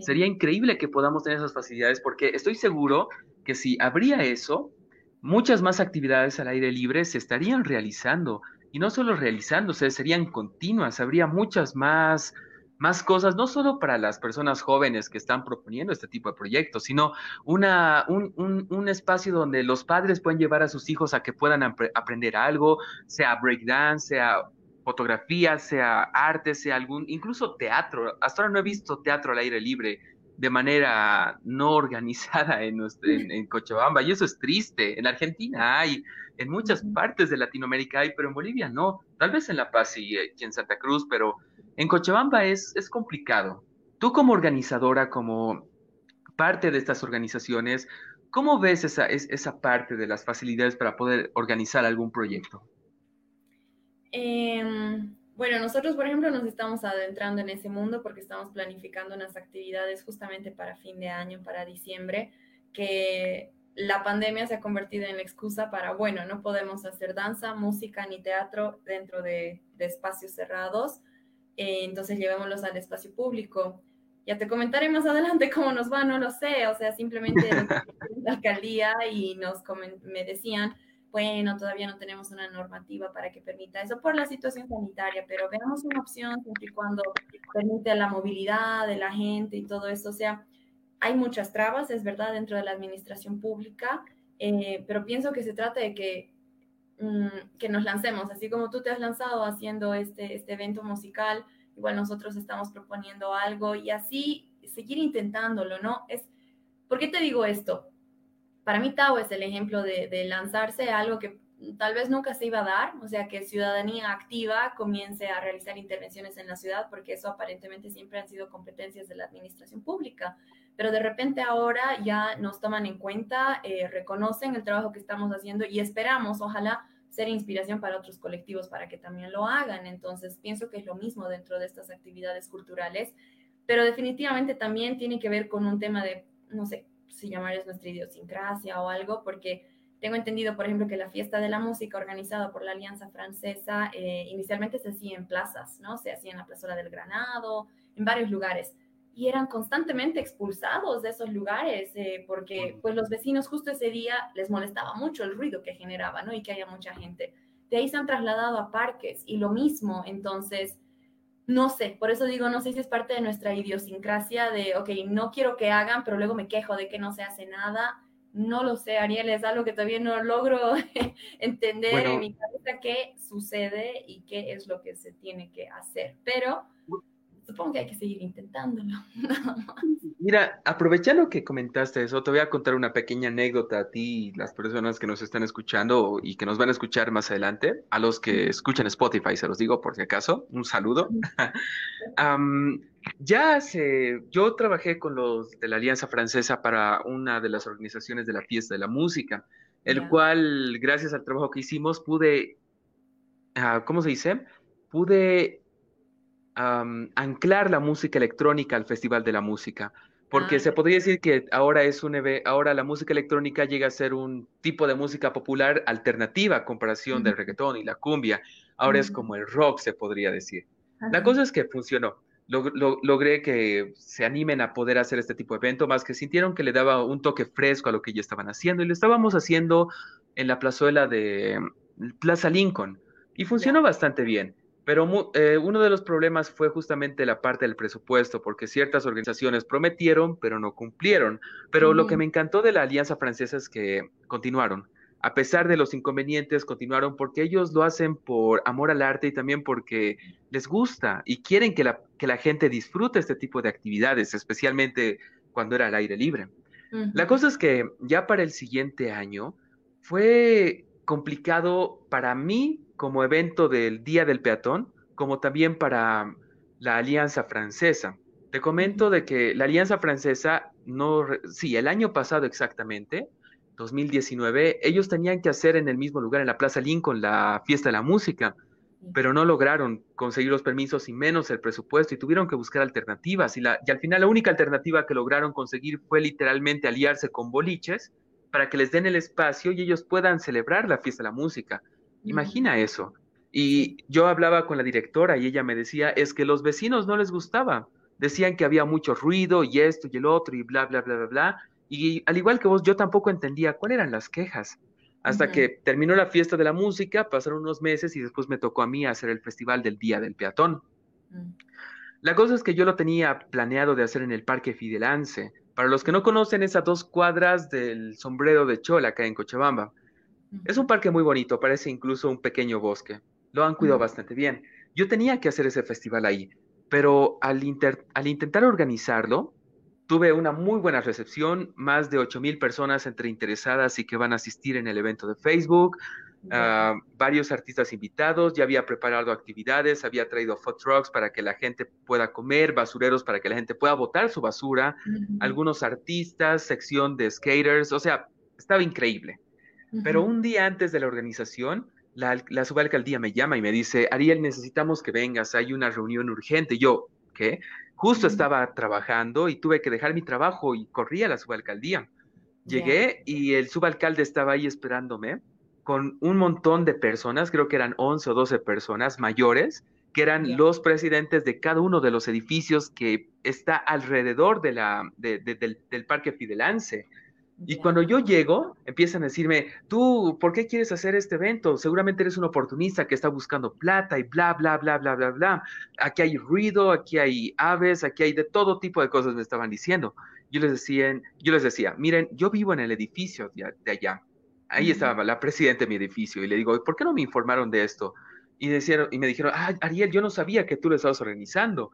Sería increíble que podamos tener esas facilidades porque estoy seguro que si habría eso, muchas más actividades al aire libre se estarían realizando. Y no solo realizándose, serían continuas, habría muchas más más cosas, no solo para las personas jóvenes que están proponiendo este tipo de proyectos, sino una, un, espacio donde los padres pueden llevar a sus hijos a que puedan aprender algo, sea breakdance, sea fotografía, sea arte, sea algún, incluso teatro. Hasta ahora no he visto teatro al aire libre de manera no organizada en, en, Cochabamba, y eso es triste. En Argentina hay, en muchas partes de Latinoamérica hay, pero en Bolivia no. Tal vez en La Paz y en Santa Cruz, pero en Cochabamba es, es complicado. Tú como organizadora, como parte de estas organizaciones, ¿cómo ves esa, esa parte de las facilidades para poder organizar algún proyecto? Em, bueno, nosotros, por ejemplo, nos estamos adentrando en ese mundo porque estamos planificando unas actividades justamente para fin de año, para diciembre, que la pandemia se ha convertido en la excusa para, bueno, no podemos hacer danza, música ni teatro dentro de, de espacios cerrados eh, entonces llevémoslos al espacio público. Ya te comentaré más adelante cómo nos va, no lo sé, o sea, simplemente la alcaldía y nos me decían, bueno, todavía no tenemos una normativa para que permita eso por la situación sanitaria, pero veamos una opción siempre y cuando permite la movilidad de la gente y todo eso, o sea, hay muchas trabas, es verdad, dentro de la administración pública, eh, pero pienso que se trata de que Mm, que nos lancemos, así como tú te has lanzado haciendo este, este evento musical, igual nosotros estamos proponiendo algo y así seguir intentándolo, ¿no? Es, ¿Por qué te digo esto? Para mí Tao es el ejemplo de, lanzarse a algo que tal vez nunca se iba a dar, o sea, que ciudadanía activa comience a realizar intervenciones en la ciudad, porque eso aparentemente siempre han sido competencias de la administración pública, pero de repente ahora ya nos toman en cuenta, eh, reconocen el trabajo que estamos haciendo y esperamos, ojalá, ser inspiración para otros colectivos para que también lo hagan. Entonces, pienso que es lo mismo dentro de estas actividades culturales, pero definitivamente también tiene que ver con un tema de, no sé si llamar es nuestra idiosincrasia o algo, porque tengo entendido, por ejemplo, que la fiesta de la música organizada por la Alianza Francesa eh, inicialmente se hacía en plazas, ¿no? Se hacía en la Plazuela del Granado, en varios lugares. Y eran constantemente expulsados de esos lugares eh, porque pues los vecinos justo ese día les molestaba mucho el ruido que generaba, ¿no? Y que haya mucha gente. De ahí se han trasladado a parques y lo mismo. Entonces, no sé, por eso digo, no sé si es parte de nuestra idiosincrasia de, ok, no quiero que hagan, pero luego me quejo de que no se hace nada no lo sé, Ariel, es algo que todavía no logro entender en mi cabeza qué sucede y qué es lo que se tiene que hacer. Pero supongo que hay que seguir intentándolo. Mira, aprovechando que comentaste eso, te voy a contar una pequeña anécdota a ti y las personas que nos están escuchando y que nos van a escuchar más adelante, a los que escuchan Spotify, se los digo por si acaso, un saludo. ya hace, yo trabajé con los de la Alianza Francesa para una de las organizaciones de la fiesta de la música, el cual, gracias al trabajo que hicimos, pude, ah, ¿cómo se dice? Pude anclar la música electrónica al Festival de la Música. Porque ah, se podría decir que ahora es un ahora la música electrónica llega a ser un tipo de música popular alternativa a comparación del reggaetón y la cumbia. ahora es como el rock, se podría decir. La cosa es que funcionó. logré que se animen a poder hacer este tipo de evento, más que sintieron que le daba un toque fresco a lo que ya estaban haciendo y lo estábamos haciendo en la plazuela de Plaza Lincoln y funcionó bastante bien. Pero eh, uno de los problemas fue justamente la parte del presupuesto, porque ciertas organizaciones prometieron, pero no cumplieron. Pero lo que me encantó de la Alianza Francesa es que continuaron. A pesar de los inconvenientes, continuaron porque ellos lo hacen por amor al arte y también porque les gusta y quieren que la, que la gente disfrute este tipo de actividades, especialmente cuando era al aire libre. La cosa es que ya para el siguiente año fue complicado para mí como evento del Día del Peatón, como también para la Alianza Francesa. Te comento de que la Alianza Francesa, no, sí, el año pasado exactamente, 2019, ellos tenían que hacer en el mismo lugar, en la Plaza Lincoln, la fiesta de la música, pero no lograron conseguir los permisos y menos el presupuesto y tuvieron que buscar alternativas. Y, la, y al final la única alternativa que lograron conseguir fue literalmente aliarse con boliches para que les den el espacio y ellos puedan celebrar la fiesta de la música. Imagina eso. Y yo hablaba con la directora y ella me decía, es que los vecinos no les gustaba. Decían que había mucho ruido y esto y el otro y bla, bla, bla, bla, bla. Y al igual que vos, yo tampoco entendía cuáles eran las quejas. Hasta que terminó la fiesta de la música, pasaron unos meses y después me tocó a mí hacer el festival del Día del Peatón. Mm. La cosa es que yo lo tenía planeado de hacer en el Parque Fidelance. Para los que no conocen, esas dos cuadras del sombrero de Chola, acá en Cochabamba. Es un parque muy bonito, parece incluso un pequeño bosque. Lo han cuidado bastante bien. Yo tenía que hacer ese festival ahí, pero al, al intentar organizarlo, tuve una muy buena recepción, más de 8.000 personas entre interesadas y que van a asistir en el evento de Facebook, ah, varios artistas invitados, ya había preparado actividades, había traído food trucks para que la gente pueda comer, basureros para que la gente pueda botar su basura, algunos artistas, sección de skaters, o sea, estaba increíble. Pero un día antes de la organización, la, la, subalcaldía me llama y me dice, Ariel, necesitamos que vengas, hay una reunión urgente. Yo, ¿qué? Justo estaba trabajando y tuve que dejar mi trabajo y corrí a la subalcaldía. Llegué y el subalcalde estaba ahí esperándome con un montón de personas, creo que eran 11 o 12 personas mayores, que eran los presidentes de cada uno de los edificios que está alrededor de la, del, del, Parque Fidelance. Y cuando yo llego, empiezan a decirme, tú, ¿por qué quieres hacer este evento? Seguramente eres un oportunista que está buscando plata y bla, bla, bla, bla, bla, bla. Aquí hay ruido, aquí hay aves, aquí hay de todo tipo de cosas, me estaban diciendo. Yo les decía, yo les decía miren, yo vivo en el edificio de, allá. Ahí estaba la presidenta de mi edificio y le digo, ¿por qué no me informaron de esto? Y, decían, y me dijeron, ah, Ariel, yo no sabía que tú lo estabas organizando.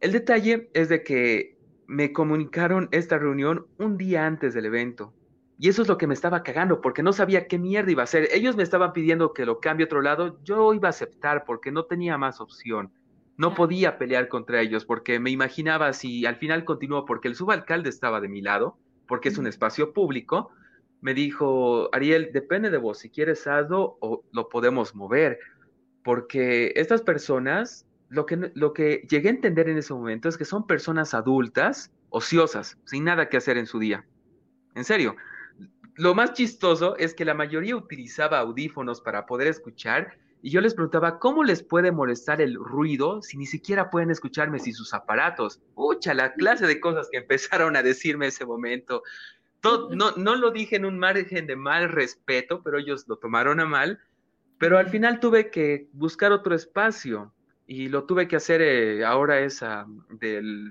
El detalle es de que me comunicaron esta reunión un día antes del evento. Y eso es lo que me estaba cagando, porque no sabía qué mierda iba a hacer. Ellos me estaban pidiendo que lo cambie a otro lado. Yo iba a aceptar porque no tenía más opción. No podía pelear contra ellos porque me imaginaba si al final continuó porque el subalcalde estaba de mi lado, porque es un espacio público. Me dijo, Ariel, depende de vos, si quieres hazlo o lo podemos mover, porque estas personas lo que, lo que llegué a entender en ese momento es que son personas adultas, ociosas, sin nada que hacer en su día. En serio. Lo más chistoso es que la mayoría utilizaba audífonos para poder escuchar y yo les preguntaba cómo les puede molestar el ruido si ni siquiera pueden escucharme si sus aparatos. Pucha, la clase de cosas que empezaron a decirme en ese momento. no, no lo dije en un margen de mal respeto, pero ellos lo tomaron a mal. Pero al final tuve que buscar otro espacio y lo tuve que hacer eh, ahora es del,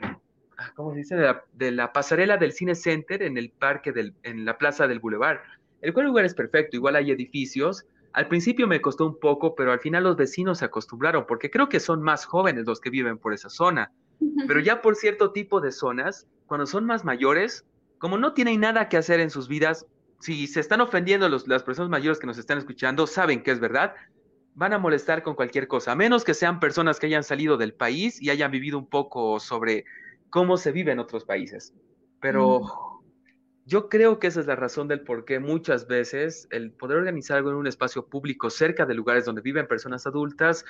ah, ¿cómo se dice? De la, pasarela del Cine Center en el parque, del, en la plaza del Boulevard. El cual lugar es perfecto, igual hay edificios. Al principio me costó un poco, pero al final los vecinos se acostumbraron, porque creo que son más jóvenes los que viven por esa zona. Pero ya por cierto tipo de zonas, cuando son más mayores, como no tienen nada que hacer en sus vidas, si se están ofendiendo los, las personas mayores que nos están escuchando, saben que es verdad, van a molestar con cualquier cosa, a menos que sean personas que hayan salido del país y hayan vivido un poco sobre cómo se vive en otros países. Pero yo creo que esa es la razón del por qué muchas veces el poder organizar algo en un espacio público cerca de lugares donde viven personas adultas,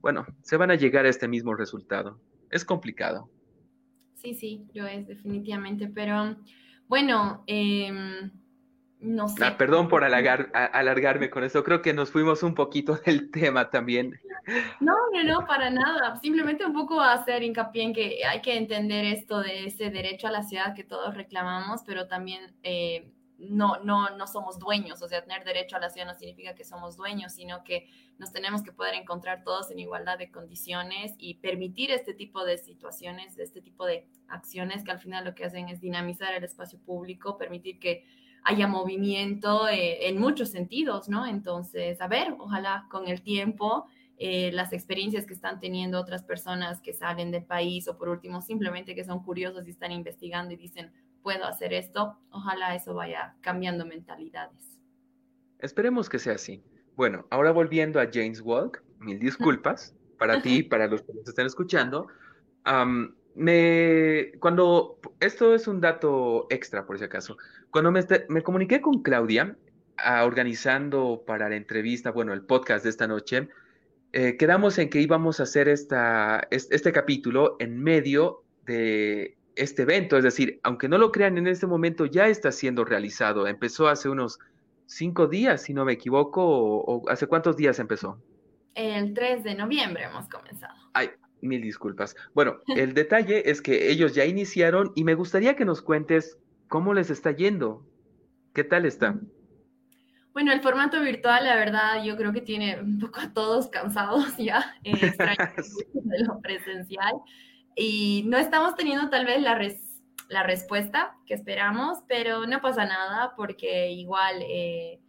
bueno, se van a llegar a este mismo resultado. Es complicado. Sí, sí, lo es definitivamente, pero bueno, eh no sé. Ah, perdón por alargar, alargarme con esto. Creo que nos fuimos un poquito del tema también. No, no, no, para nada. Simplemente un poco hacer hincapié en que hay que entender esto de ese derecho a la ciudad que todos reclamamos, pero también eh, no, no, no somos dueños. O sea, tener derecho a la ciudad no significa que somos dueños, sino que nos tenemos que poder encontrar todos en igualdad de condiciones y permitir este tipo de situaciones, este tipo de acciones que al final lo que hacen es dinamizar el espacio público, permitir que haya movimiento eh, en muchos sentidos, ¿no? Entonces, a ver, ojalá con el tiempo, eh, las experiencias que están teniendo otras personas que salen del país o por último simplemente que son curiosos y están investigando y dicen, puedo hacer esto, ojalá eso vaya cambiando mentalidades. Esperemos que sea así. Bueno, ahora volviendo a James Walk, mil disculpas para ti y para los que nos están escuchando. me, cuando, esto es un dato extra por si acaso, cuando me, me comuniqué con Claudia, ah, organizando para la entrevista, bueno, el podcast de esta noche, eh, quedamos en que íbamos a hacer esta, este, capítulo en medio de este evento, es decir, aunque no lo crean, en este momento ya está siendo realizado. Empezó hace unos cinco días, si no me equivoco, o, hace cuántos días empezó. El 3 de noviembre hemos comenzado. Ay, mil disculpas. Bueno, el detalle es que ellos ya iniciaron y me gustaría que nos cuentes ¿Cómo les está yendo? ¿Qué tal está? Bueno, el formato virtual, la verdad, yo creo que tiene un poco a todos cansados ya, eh, de lo presencial. Y no estamos teniendo tal vez la, la respuesta que esperamos, pero no pasa nada porque igual eh,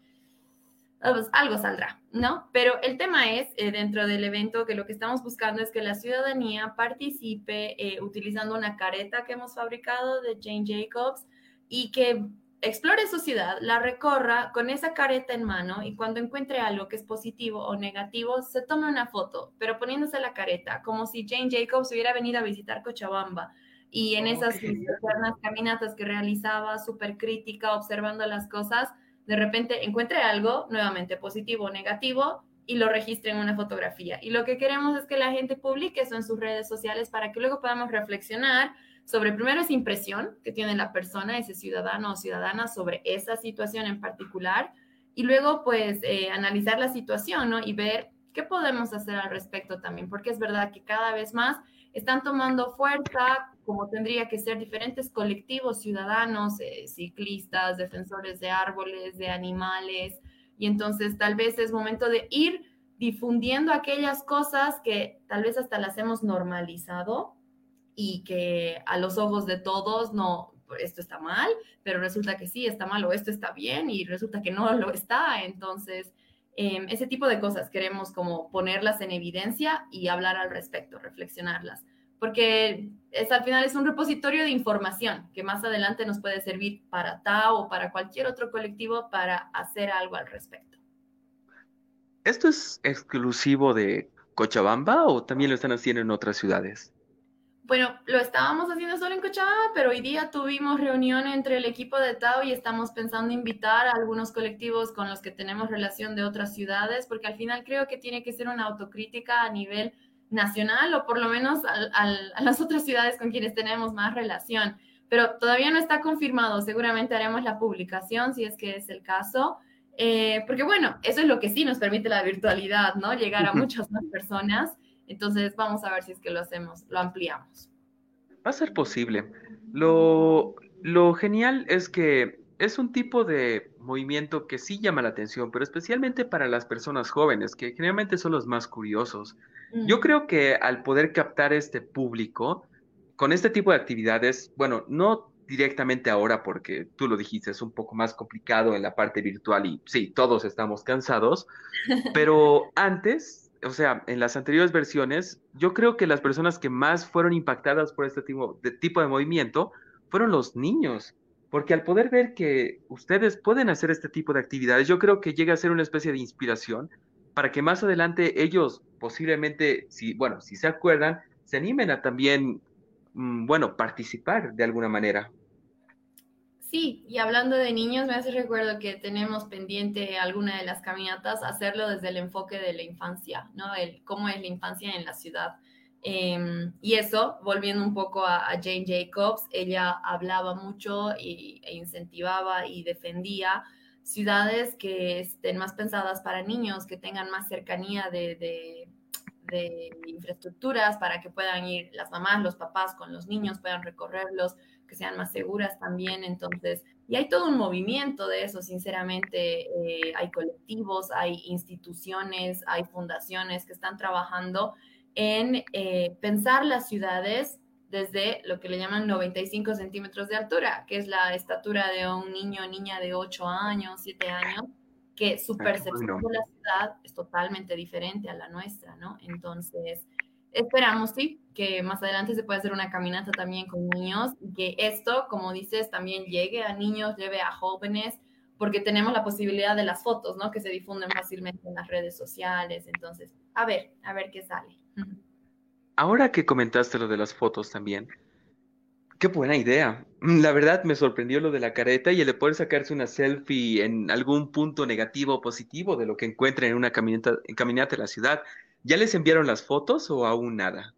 pues, algo saldrá, ¿no? Pero el tema es, eh, dentro del evento, que lo que estamos buscando es que la ciudadanía participe utilizando una careta que hemos fabricado de Jane Jacobs y que explore su ciudad, la recorra con esa careta en mano y cuando encuentre algo que es positivo o negativo, se tome una foto, pero poniéndose la careta, como si Jane Jacobs hubiera venido a visitar Cochabamba y en esas caminatas que realizaba, súper crítica, observando las cosas, de repente encuentre algo nuevamente positivo o negativo y lo registre en una fotografía. Y lo que queremos es que la gente publique eso en sus redes sociales para que luego podamos reflexionar sobre primero esa impresión que tiene la persona, ese ciudadano o ciudadana sobre esa situación en particular y luego pues eh, analizar la situación ¿no? y ver qué podemos hacer al respecto también, porque es verdad que cada vez más están tomando fuerza, como tendría que ser diferentes colectivos ciudadanos, eh, ciclistas, defensores de árboles, de animales, y entonces tal vez es momento de ir difundiendo aquellas cosas que tal vez hasta las hemos normalizado y que a los ojos de todos no, esto está mal, pero resulta que sí está mal o esto está bien y resulta que no lo está. Entonces, em, ese tipo de cosas queremos como ponerlas en evidencia y hablar al respecto, reflexionarlas, porque es, al final es un repositorio de información que más adelante nos puede servir para TAO o para cualquier otro colectivo para hacer algo al respecto. ¿Esto es exclusivo de Cochabamba o también lo están haciendo en otras ciudades? Bueno, lo estábamos haciendo solo en Cochabamba, pero hoy día tuvimos reunión entre el equipo de Tao y estamos pensando invitar a algunos colectivos con los que tenemos relación de otras ciudades, porque al final creo que tiene que ser una autocrítica a nivel nacional o por lo menos a las otras ciudades con quienes tenemos más relación. Pero todavía no está confirmado, seguramente haremos la publicación si es que es el caso. Eh, porque bueno, eso es lo que sí nos permite la virtualidad, ¿no? Llegar a muchas más personas. Entonces vamos a ver si es que lo hacemos, lo ampliamos. Va a ser posible. Lo, lo genial es que es un tipo de movimiento que sí llama la atención, pero especialmente para las personas jóvenes, que generalmente son los más curiosos. Yo creo que al poder captar este público con este tipo de actividades, bueno, no directamente ahora porque tú lo dijiste, es un poco más complicado en la parte virtual y sí, todos estamos cansados, pero antes o sea, en las anteriores versiones, yo creo que las personas que más fueron impactadas por este tipo de, tipo de movimiento fueron los niños, porque al poder ver que ustedes pueden hacer este tipo de actividades, yo creo que llega a ser una especie de inspiración para que más adelante ellos posiblemente, si, bueno, si se acuerdan, se animen a también, mm, bueno, participar de alguna manera. Sí, y hablando de niños, me hace recuerdo que tenemos pendiente alguna de las caminatas hacerlo desde el enfoque de la infancia, ¿no? El cómo es la infancia en la ciudad. Em, y eso, volviendo un poco a, Jane Jacobs, ella hablaba mucho y, e incentivaba y defendía ciudades que estén más pensadas para niños, que tengan más cercanía de, de, de, infraestructuras para que puedan ir las mamás, los papás con los niños, puedan recorrerlos, que sean más seguras también. Entonces, y hay todo un movimiento de eso, sinceramente. Eh, hay colectivos, hay instituciones, hay fundaciones que están trabajando en eh, pensar las ciudades desde lo que le llaman 95 centímetros de altura, que es la estatura de un niño o niña de 8 años, 7 años, que su percepción de la ciudad es totalmente diferente a la nuestra, ¿no? Entonces, esperamos, sí, que más adelante se pueda hacer una caminata también con niños y que esto, como dices, también llegue a niños, lleve a jóvenes, porque tenemos la posibilidad de las fotos, ¿no? Que se difunden fácilmente en las redes sociales. Entonces, a ver, a ver qué sale. Ahora que comentaste lo de las fotos también, qué buena idea. Mm, la verdad me sorprendió lo de la careta y el de poder sacarse una selfie en algún punto negativo o positivo de lo que encuentren en una caminata, en caminata de la ciudad. ¿Ya les enviaron las fotos o aún nada?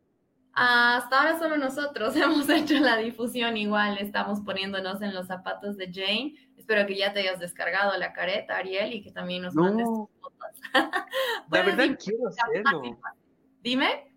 Hasta ahora solo nosotros hemos hecho la difusión igual, estamos poniéndonos en los zapatos de Jane. Espero que ya te hayas descargado la careta, Ariel, y que también nos mandes tus fotos. la verdad quiero hacerlo. Dime.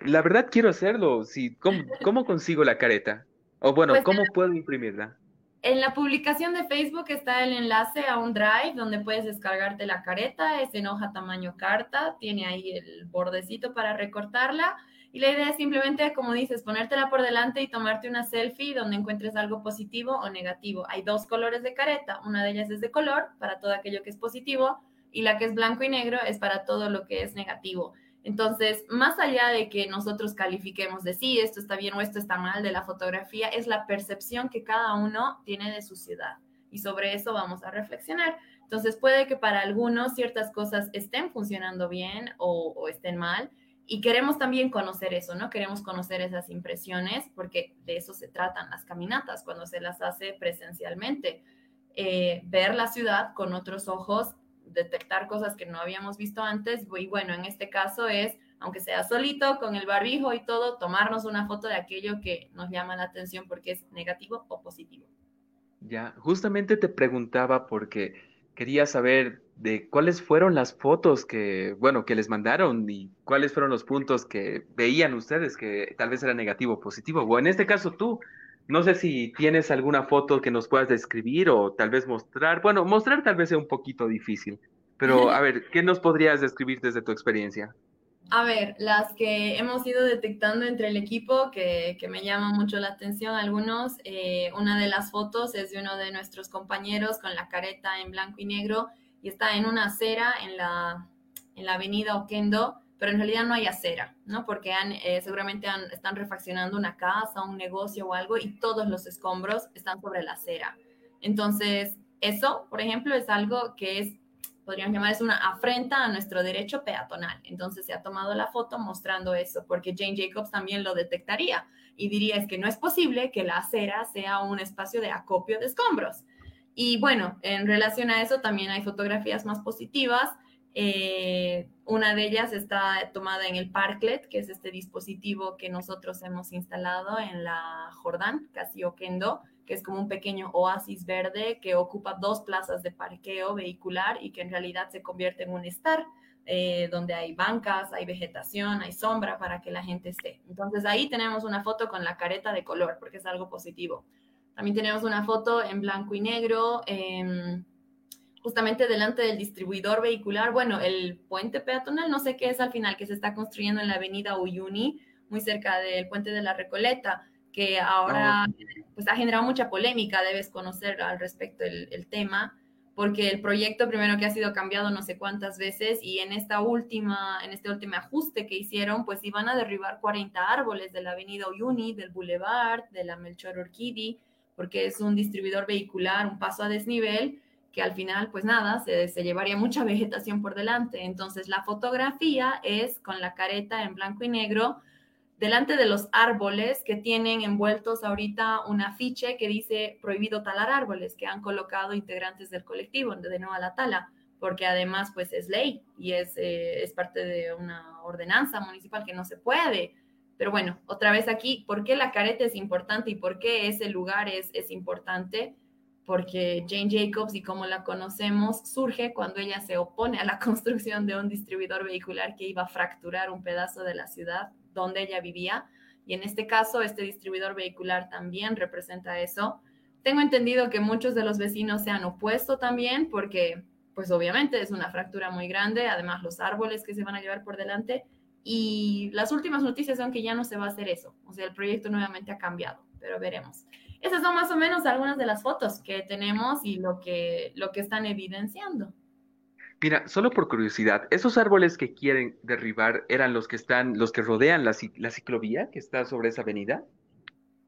La verdad quiero hacerlo. Sí, ¿cómo, consigo la careta? O bueno, pues ¿cómo puedo imprimirla? En la publicación de Facebook está el enlace a un drive donde puedes descargarte la careta, es en hoja tamaño carta, tiene ahí el bordecito para recortarla y la idea es simplemente, como dices, ponértela por delante y tomarte una selfie donde encuentres algo positivo o negativo. Hay dos colores de careta, una de ellas es de color para todo aquello que es positivo y la que es blanco y negro es para todo lo que es negativo. Entonces, más allá de que nosotros califiquemos de sí, esto está bien o esto está mal de la fotografía, es la percepción que cada uno tiene de su ciudad. Y sobre eso vamos a reflexionar. Entonces, puede que para algunos ciertas cosas estén funcionando bien o, estén mal. Y queremos también conocer eso, ¿no? Queremos conocer esas impresiones porque de eso se tratan las caminatas cuando se las hace presencialmente. Eh, ver la ciudad con otros ojos detectar cosas que no habíamos visto antes. Y bueno, en este caso es, aunque sea solito, con el barbijo y todo, tomarnos una foto de aquello que nos llama la atención porque es negativo o positivo. Ya, justamente te preguntaba porque quería saber de cuáles fueron las fotos que, bueno, que les mandaron y cuáles fueron los puntos que veían ustedes que tal vez era negativo o positivo. O en este caso tú, no sé si tienes alguna foto que nos puedas describir o tal vez mostrar. Bueno, mostrar tal vez sea un poquito difícil, pero a ver, ¿qué nos podrías describir desde tu experiencia? A ver, las que hemos ido detectando entre el equipo, que, me llama mucho la atención algunos, eh, una de las fotos es de uno de nuestros compañeros con la careta en blanco y negro y está en una acera en la, en la avenida Oquendo pero en realidad no hay acera, ¿no? Porque han, eh, seguramente están refaccionando una casa, un negocio o algo y todos los escombros están sobre la acera. Entonces, eso, por ejemplo, es algo que es, podríamos llamar, es una afrenta a nuestro derecho peatonal. Entonces, se ha tomado la foto mostrando eso, porque Jane Jacobs también lo detectaría y diría es que no es posible que la acera sea un espacio de acopio de escombros. Y bueno, en relación a eso también hay fotografías más positivas eh, una de ellas está tomada en el Parklet, que es este dispositivo que nosotros hemos instalado en la Jordán, casi Oquendo, que es como un pequeño oasis verde que ocupa dos plazas de parqueo vehicular y que en realidad se convierte en un estar, eh, donde hay bancas, hay vegetación, hay sombra para que la gente esté. Entonces ahí tenemos una foto con la careta de color, porque es algo positivo. También tenemos una foto en blanco y negro. Eh, justamente delante del distribuidor vehicular, bueno, el puente peatonal, no sé qué es al final, que se está construyendo en la avenida Uyuni, muy cerca del puente de la Recoleta, que ahora ah, pues ha generado mucha polémica, debes conocer al respecto el, tema, porque el proyecto primero que ha sido cambiado no sé cuántas veces y en esta última, en este último ajuste que hicieron, pues iban a derribar 40 árboles de la avenida Uyuni, del Boulevard, de la Melchor Orquidi, porque es un distribuidor vehicular, un paso a desnivel, que al final, pues nada, se, llevaría mucha vegetación por delante. Entonces, la fotografía es con la careta en blanco y negro delante de los árboles que tienen envueltos ahorita un afiche que dice prohibido talar árboles, que han colocado integrantes del colectivo de nuevo a la tala, porque además, pues es ley y es, eh, es parte de una ordenanza municipal que no se puede. Pero bueno, otra vez aquí, ¿por qué la careta es importante y por qué ese lugar es, es importante? Porque Jane Jacobs y como la conocemos surge cuando ella se opone a la construcción de un distribuidor vehicular que iba a fracturar un pedazo de la ciudad donde ella vivía. Y en este caso, este distribuidor vehicular también representa eso. Tengo entendido que muchos de los vecinos se han opuesto también porque, pues obviamente es una fractura muy grande, además los árboles que se van a llevar por delante. Y las últimas noticias son que ya no se va a hacer eso. O sea, el proyecto nuevamente ha cambiado, pero veremos. Esas son más o menos algunas de las fotos que tenemos y lo que, lo que están evidenciando. Mira, solo por curiosidad, ¿esos árboles que quieren derribar eran los que están, los que rodean la, la ciclovía que está sobre esa avenida?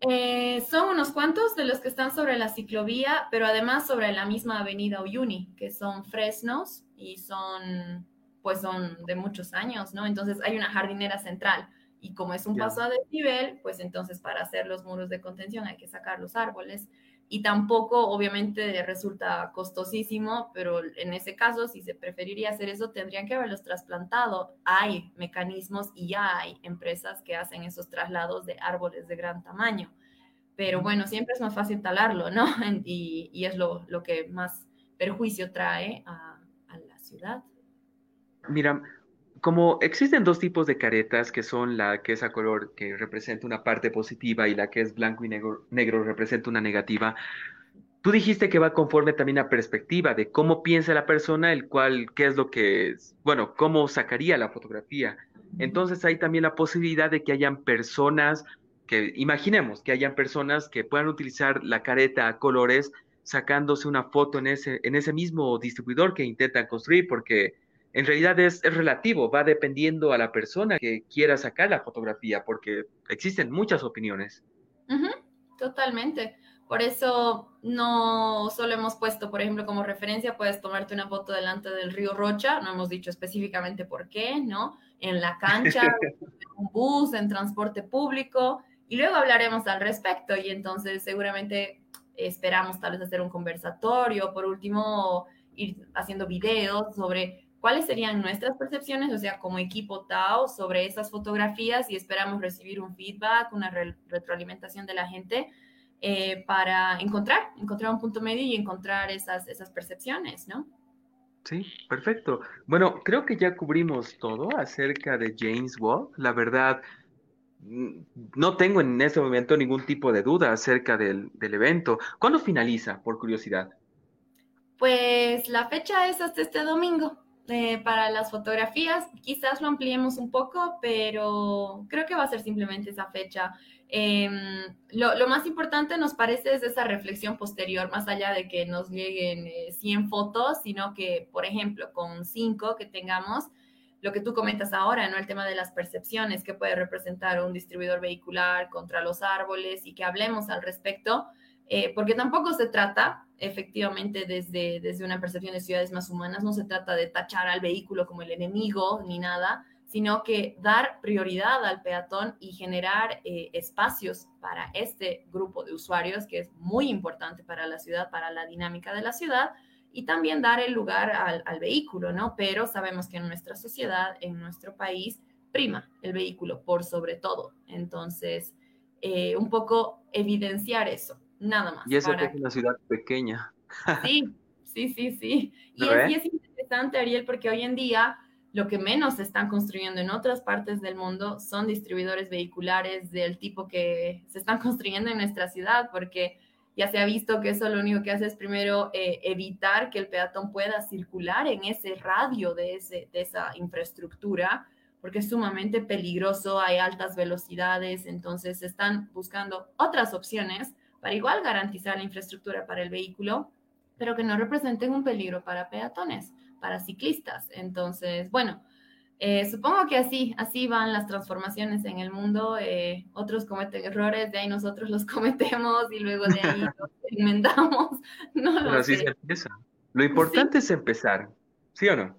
Eh, son unos cuantos de los que están sobre la ciclovía, pero además sobre la misma avenida Uyuni, que son fresnos y son, pues son de muchos años, ¿no? Entonces hay una jardinera central y como es un paso a desnivel, pues entonces para hacer los muros de contención hay que sacar los árboles y tampoco obviamente resulta costosísimo, pero en ese caso si se preferiría hacer eso tendrían que haberlos trasplantado. Hay mecanismos y ya hay empresas que hacen esos traslados de árboles de gran tamaño. Pero bueno, siempre es más fácil talarlo, ¿no? Y, y es lo, lo, que más perjuicio trae a, a la ciudad. Mira, como existen dos tipos de caretas, que son la que es a color que representa una parte positiva y la que es blanco y negro, negro representa una negativa, tú dijiste que va conforme también a perspectiva de cómo piensa la persona, el cual, qué es lo que es, bueno, cómo sacaría la fotografía. Entonces hay también la posibilidad de que hayan personas que, imaginemos que hayan personas que puedan utilizar la careta a colores sacándose una foto en ese, en ese mismo distribuidor que intentan construir, porque en realidad es, relativo, va dependiendo a la persona que quiera sacar la fotografía, porque existen muchas opiniones. totalmente. Por eso no solo hemos puesto, por ejemplo, como referencia, puedes tomarte una foto delante del río Rocha, no hemos dicho específicamente por qué, ¿no? En la cancha, en un bus, en transporte público, y luego hablaremos al respecto. Y entonces seguramente esperamos tal vez hacer un conversatorio, por último, ir haciendo videos sobre cuáles serían nuestras percepciones, o sea, como equipo TAO, sobre esas fotografías y esperamos recibir un feedback, una retroalimentación de la gente eh, para encontrar, encontrar un punto medio y encontrar esas, esas percepciones, ¿no? Sí, perfecto. Bueno, creo que ya cubrimos todo acerca de James Wall. La verdad, mm, no tengo en este momento ningún tipo de duda acerca del, del evento. ¿Cuándo finaliza, por curiosidad? Pues la fecha es hasta este domingo. Eh, para las fotografías, quizás lo ampliemos un poco, pero creo que va a ser simplemente esa fecha. Em, lo, más importante nos parece es esa reflexión posterior, más allá de que nos lleguen 100 eh, fotos, sino que, por ejemplo, con 5 que tengamos, lo que tú comentas ahora, ¿no? El tema de las percepciones que puede representar un distribuidor vehicular contra los árboles y que hablemos al respecto, eh, porque tampoco se trata efectivamente desde, desde una percepción de ciudades más humanas, no se trata de tachar al vehículo como el enemigo ni nada, sino que dar prioridad al peatón y generar eh, espacios para este grupo de usuarios, que es muy importante para la ciudad, para la dinámica de la ciudad, y también dar el lugar al, al vehículo, ¿no? Pero sabemos que en nuestra sociedad, en nuestro país, prima el vehículo por sobre todo. Entonces, eh, un poco evidenciar eso nada más. Y eso es una ciudad pequeña. Sí, sí, sí, sí. Y es, y es, interesante, Ariel, porque hoy en día lo que menos se están construyendo en otras partes del mundo son distribuidores vehiculares del tipo que se están construyendo en nuestra ciudad, porque ya se ha visto que eso lo único que hace es primero eh, evitar que el peatón pueda circular en ese radio de, ese, de esa infraestructura, porque es sumamente peligroso, hay altas velocidades, entonces están buscando otras opciones para igual garantizar la infraestructura para el vehículo, pero que no representen un peligro para peatones, para ciclistas. Entonces, bueno, eh, supongo que así, así van las transformaciones en el mundo. Eh, otros cometen errores, de ahí nosotros los cometemos y luego de ahí los inventamos. No lo así se empieza. Lo importante es empezar, ¿sí o no?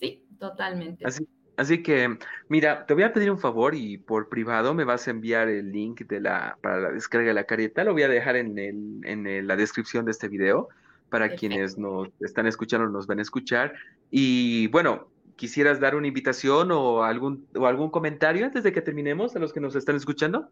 Sí, totalmente. Así, Así que, mira, te voy a pedir un favor y por privado me vas a enviar el link de la, para la descarga de la careta. Lo voy a dejar en, el, en la descripción de este video para quienes nos están escuchando o nos ven a escuchar. Y bueno, ¿quisieras dar una invitación o algún, o algún comentario antes de que terminemos a los que nos están escuchando?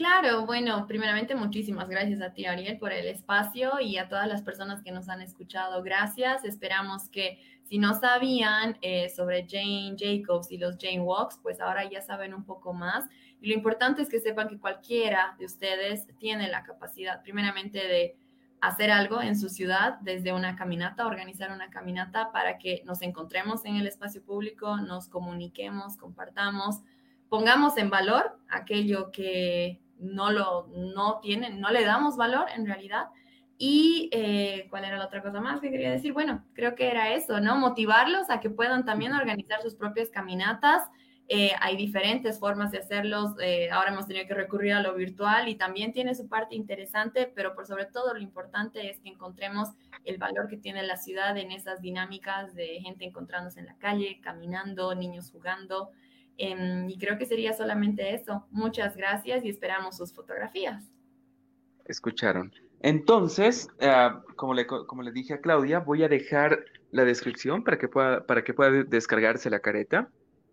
Claro, bueno, primeramente muchísimas gracias a ti, Ariel, por el espacio y a todas las personas que nos han escuchado. Gracias. Esperamos que si no sabían eh, sobre Jane Jacobs y los Jane Walks, pues ahora ya saben un poco más. Y lo importante es que sepan que cualquiera de ustedes tiene la capacidad, primeramente, de hacer algo en su ciudad desde una caminata, organizar una caminata para que nos encontremos en el espacio público, nos comuniquemos, compartamos, pongamos en valor aquello que no lo no tienen, no le damos valor en realidad. Y eh, cuál era la otra cosa más que quería decir, bueno, creo que era eso, ¿no? Motivarlos a que puedan también organizar sus propias caminatas. Eh, hay diferentes formas de hacerlos. Eh, ahora hemos tenido que recurrir a lo virtual y también tiene su parte interesante, pero por sobre todo lo importante es que encontremos el valor que tiene la ciudad en esas dinámicas de gente encontrándose en la calle, caminando, niños jugando. Em, y creo que sería solamente eso. Muchas gracias y esperamos sus fotografías. Escucharon. Entonces, ah, como, le, como le dije a Claudia, voy a dejar la descripción para que pueda, para que pueda descargarse la careta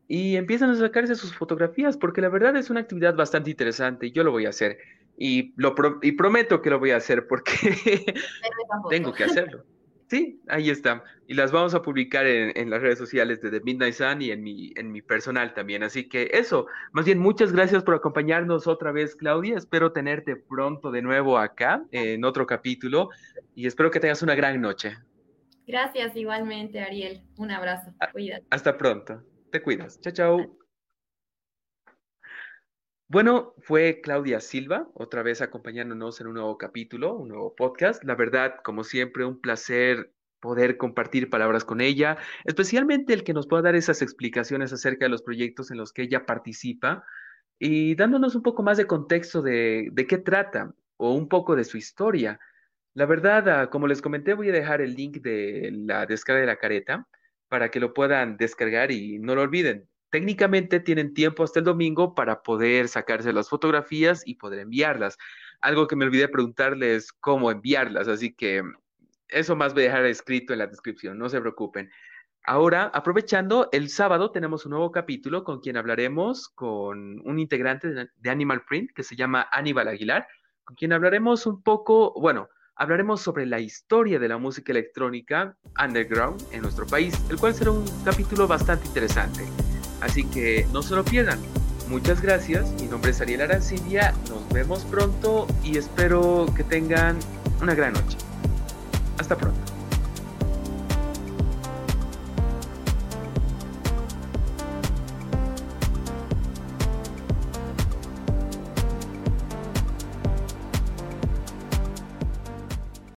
y empiezan a sacarse sus fotografías, porque la verdad es una actividad bastante interesante y yo lo voy a hacer. Y, lo y prometo que lo voy a hacer porque tengo que hacerlo. Sí, ahí está. Y las vamos a publicar en, las redes sociales de The Midnight Sun y en mi, en mi personal también. Así que eso, más bien muchas gracias por acompañarnos otra vez, Claudia. Espero tenerte pronto de nuevo acá en otro capítulo y espero que tengas una gran noche. Gracias igualmente, Ariel. Un abrazo. Ah, Cuídate. Hasta pronto. Te cuidas. Chao, chao. Bueno, fue Claudia Silva, otra vez acompañándonos en un nuevo capítulo, un nuevo podcast. La verdad, como siempre, un placer poder compartir palabras con ella, especialmente el que nos pueda dar esas explicaciones acerca de los proyectos en los que ella participa y dándonos un poco más de contexto de, de qué trata o un poco de su historia. La verdad, ah, como les comenté, voy a dejar el link de la descarga de la careta para que lo puedan descargar y no lo olviden técnicamente tienen tiempo hasta el domingo para poder sacarse las fotografías y poder enviarlas. Algo que me olvidé preguntarles cómo enviarlas, así que eso más voy a dejar escrito en la descripción, no se preocupen. Ahora, aprovechando, el sábado tenemos un nuevo capítulo con quien hablaremos con un integrante de Animal Print que se llama Aníbal Aguilar, con quien hablaremos un poco, bueno, hablaremos sobre la historia de la música electrónica underground en nuestro país, el cual será un capítulo bastante interesante. Así que no se lo pierdan. Muchas gracias. Mi nombre es Ariel Arancibia. Nos vemos pronto y espero que tengan una gran noche. Hasta pronto.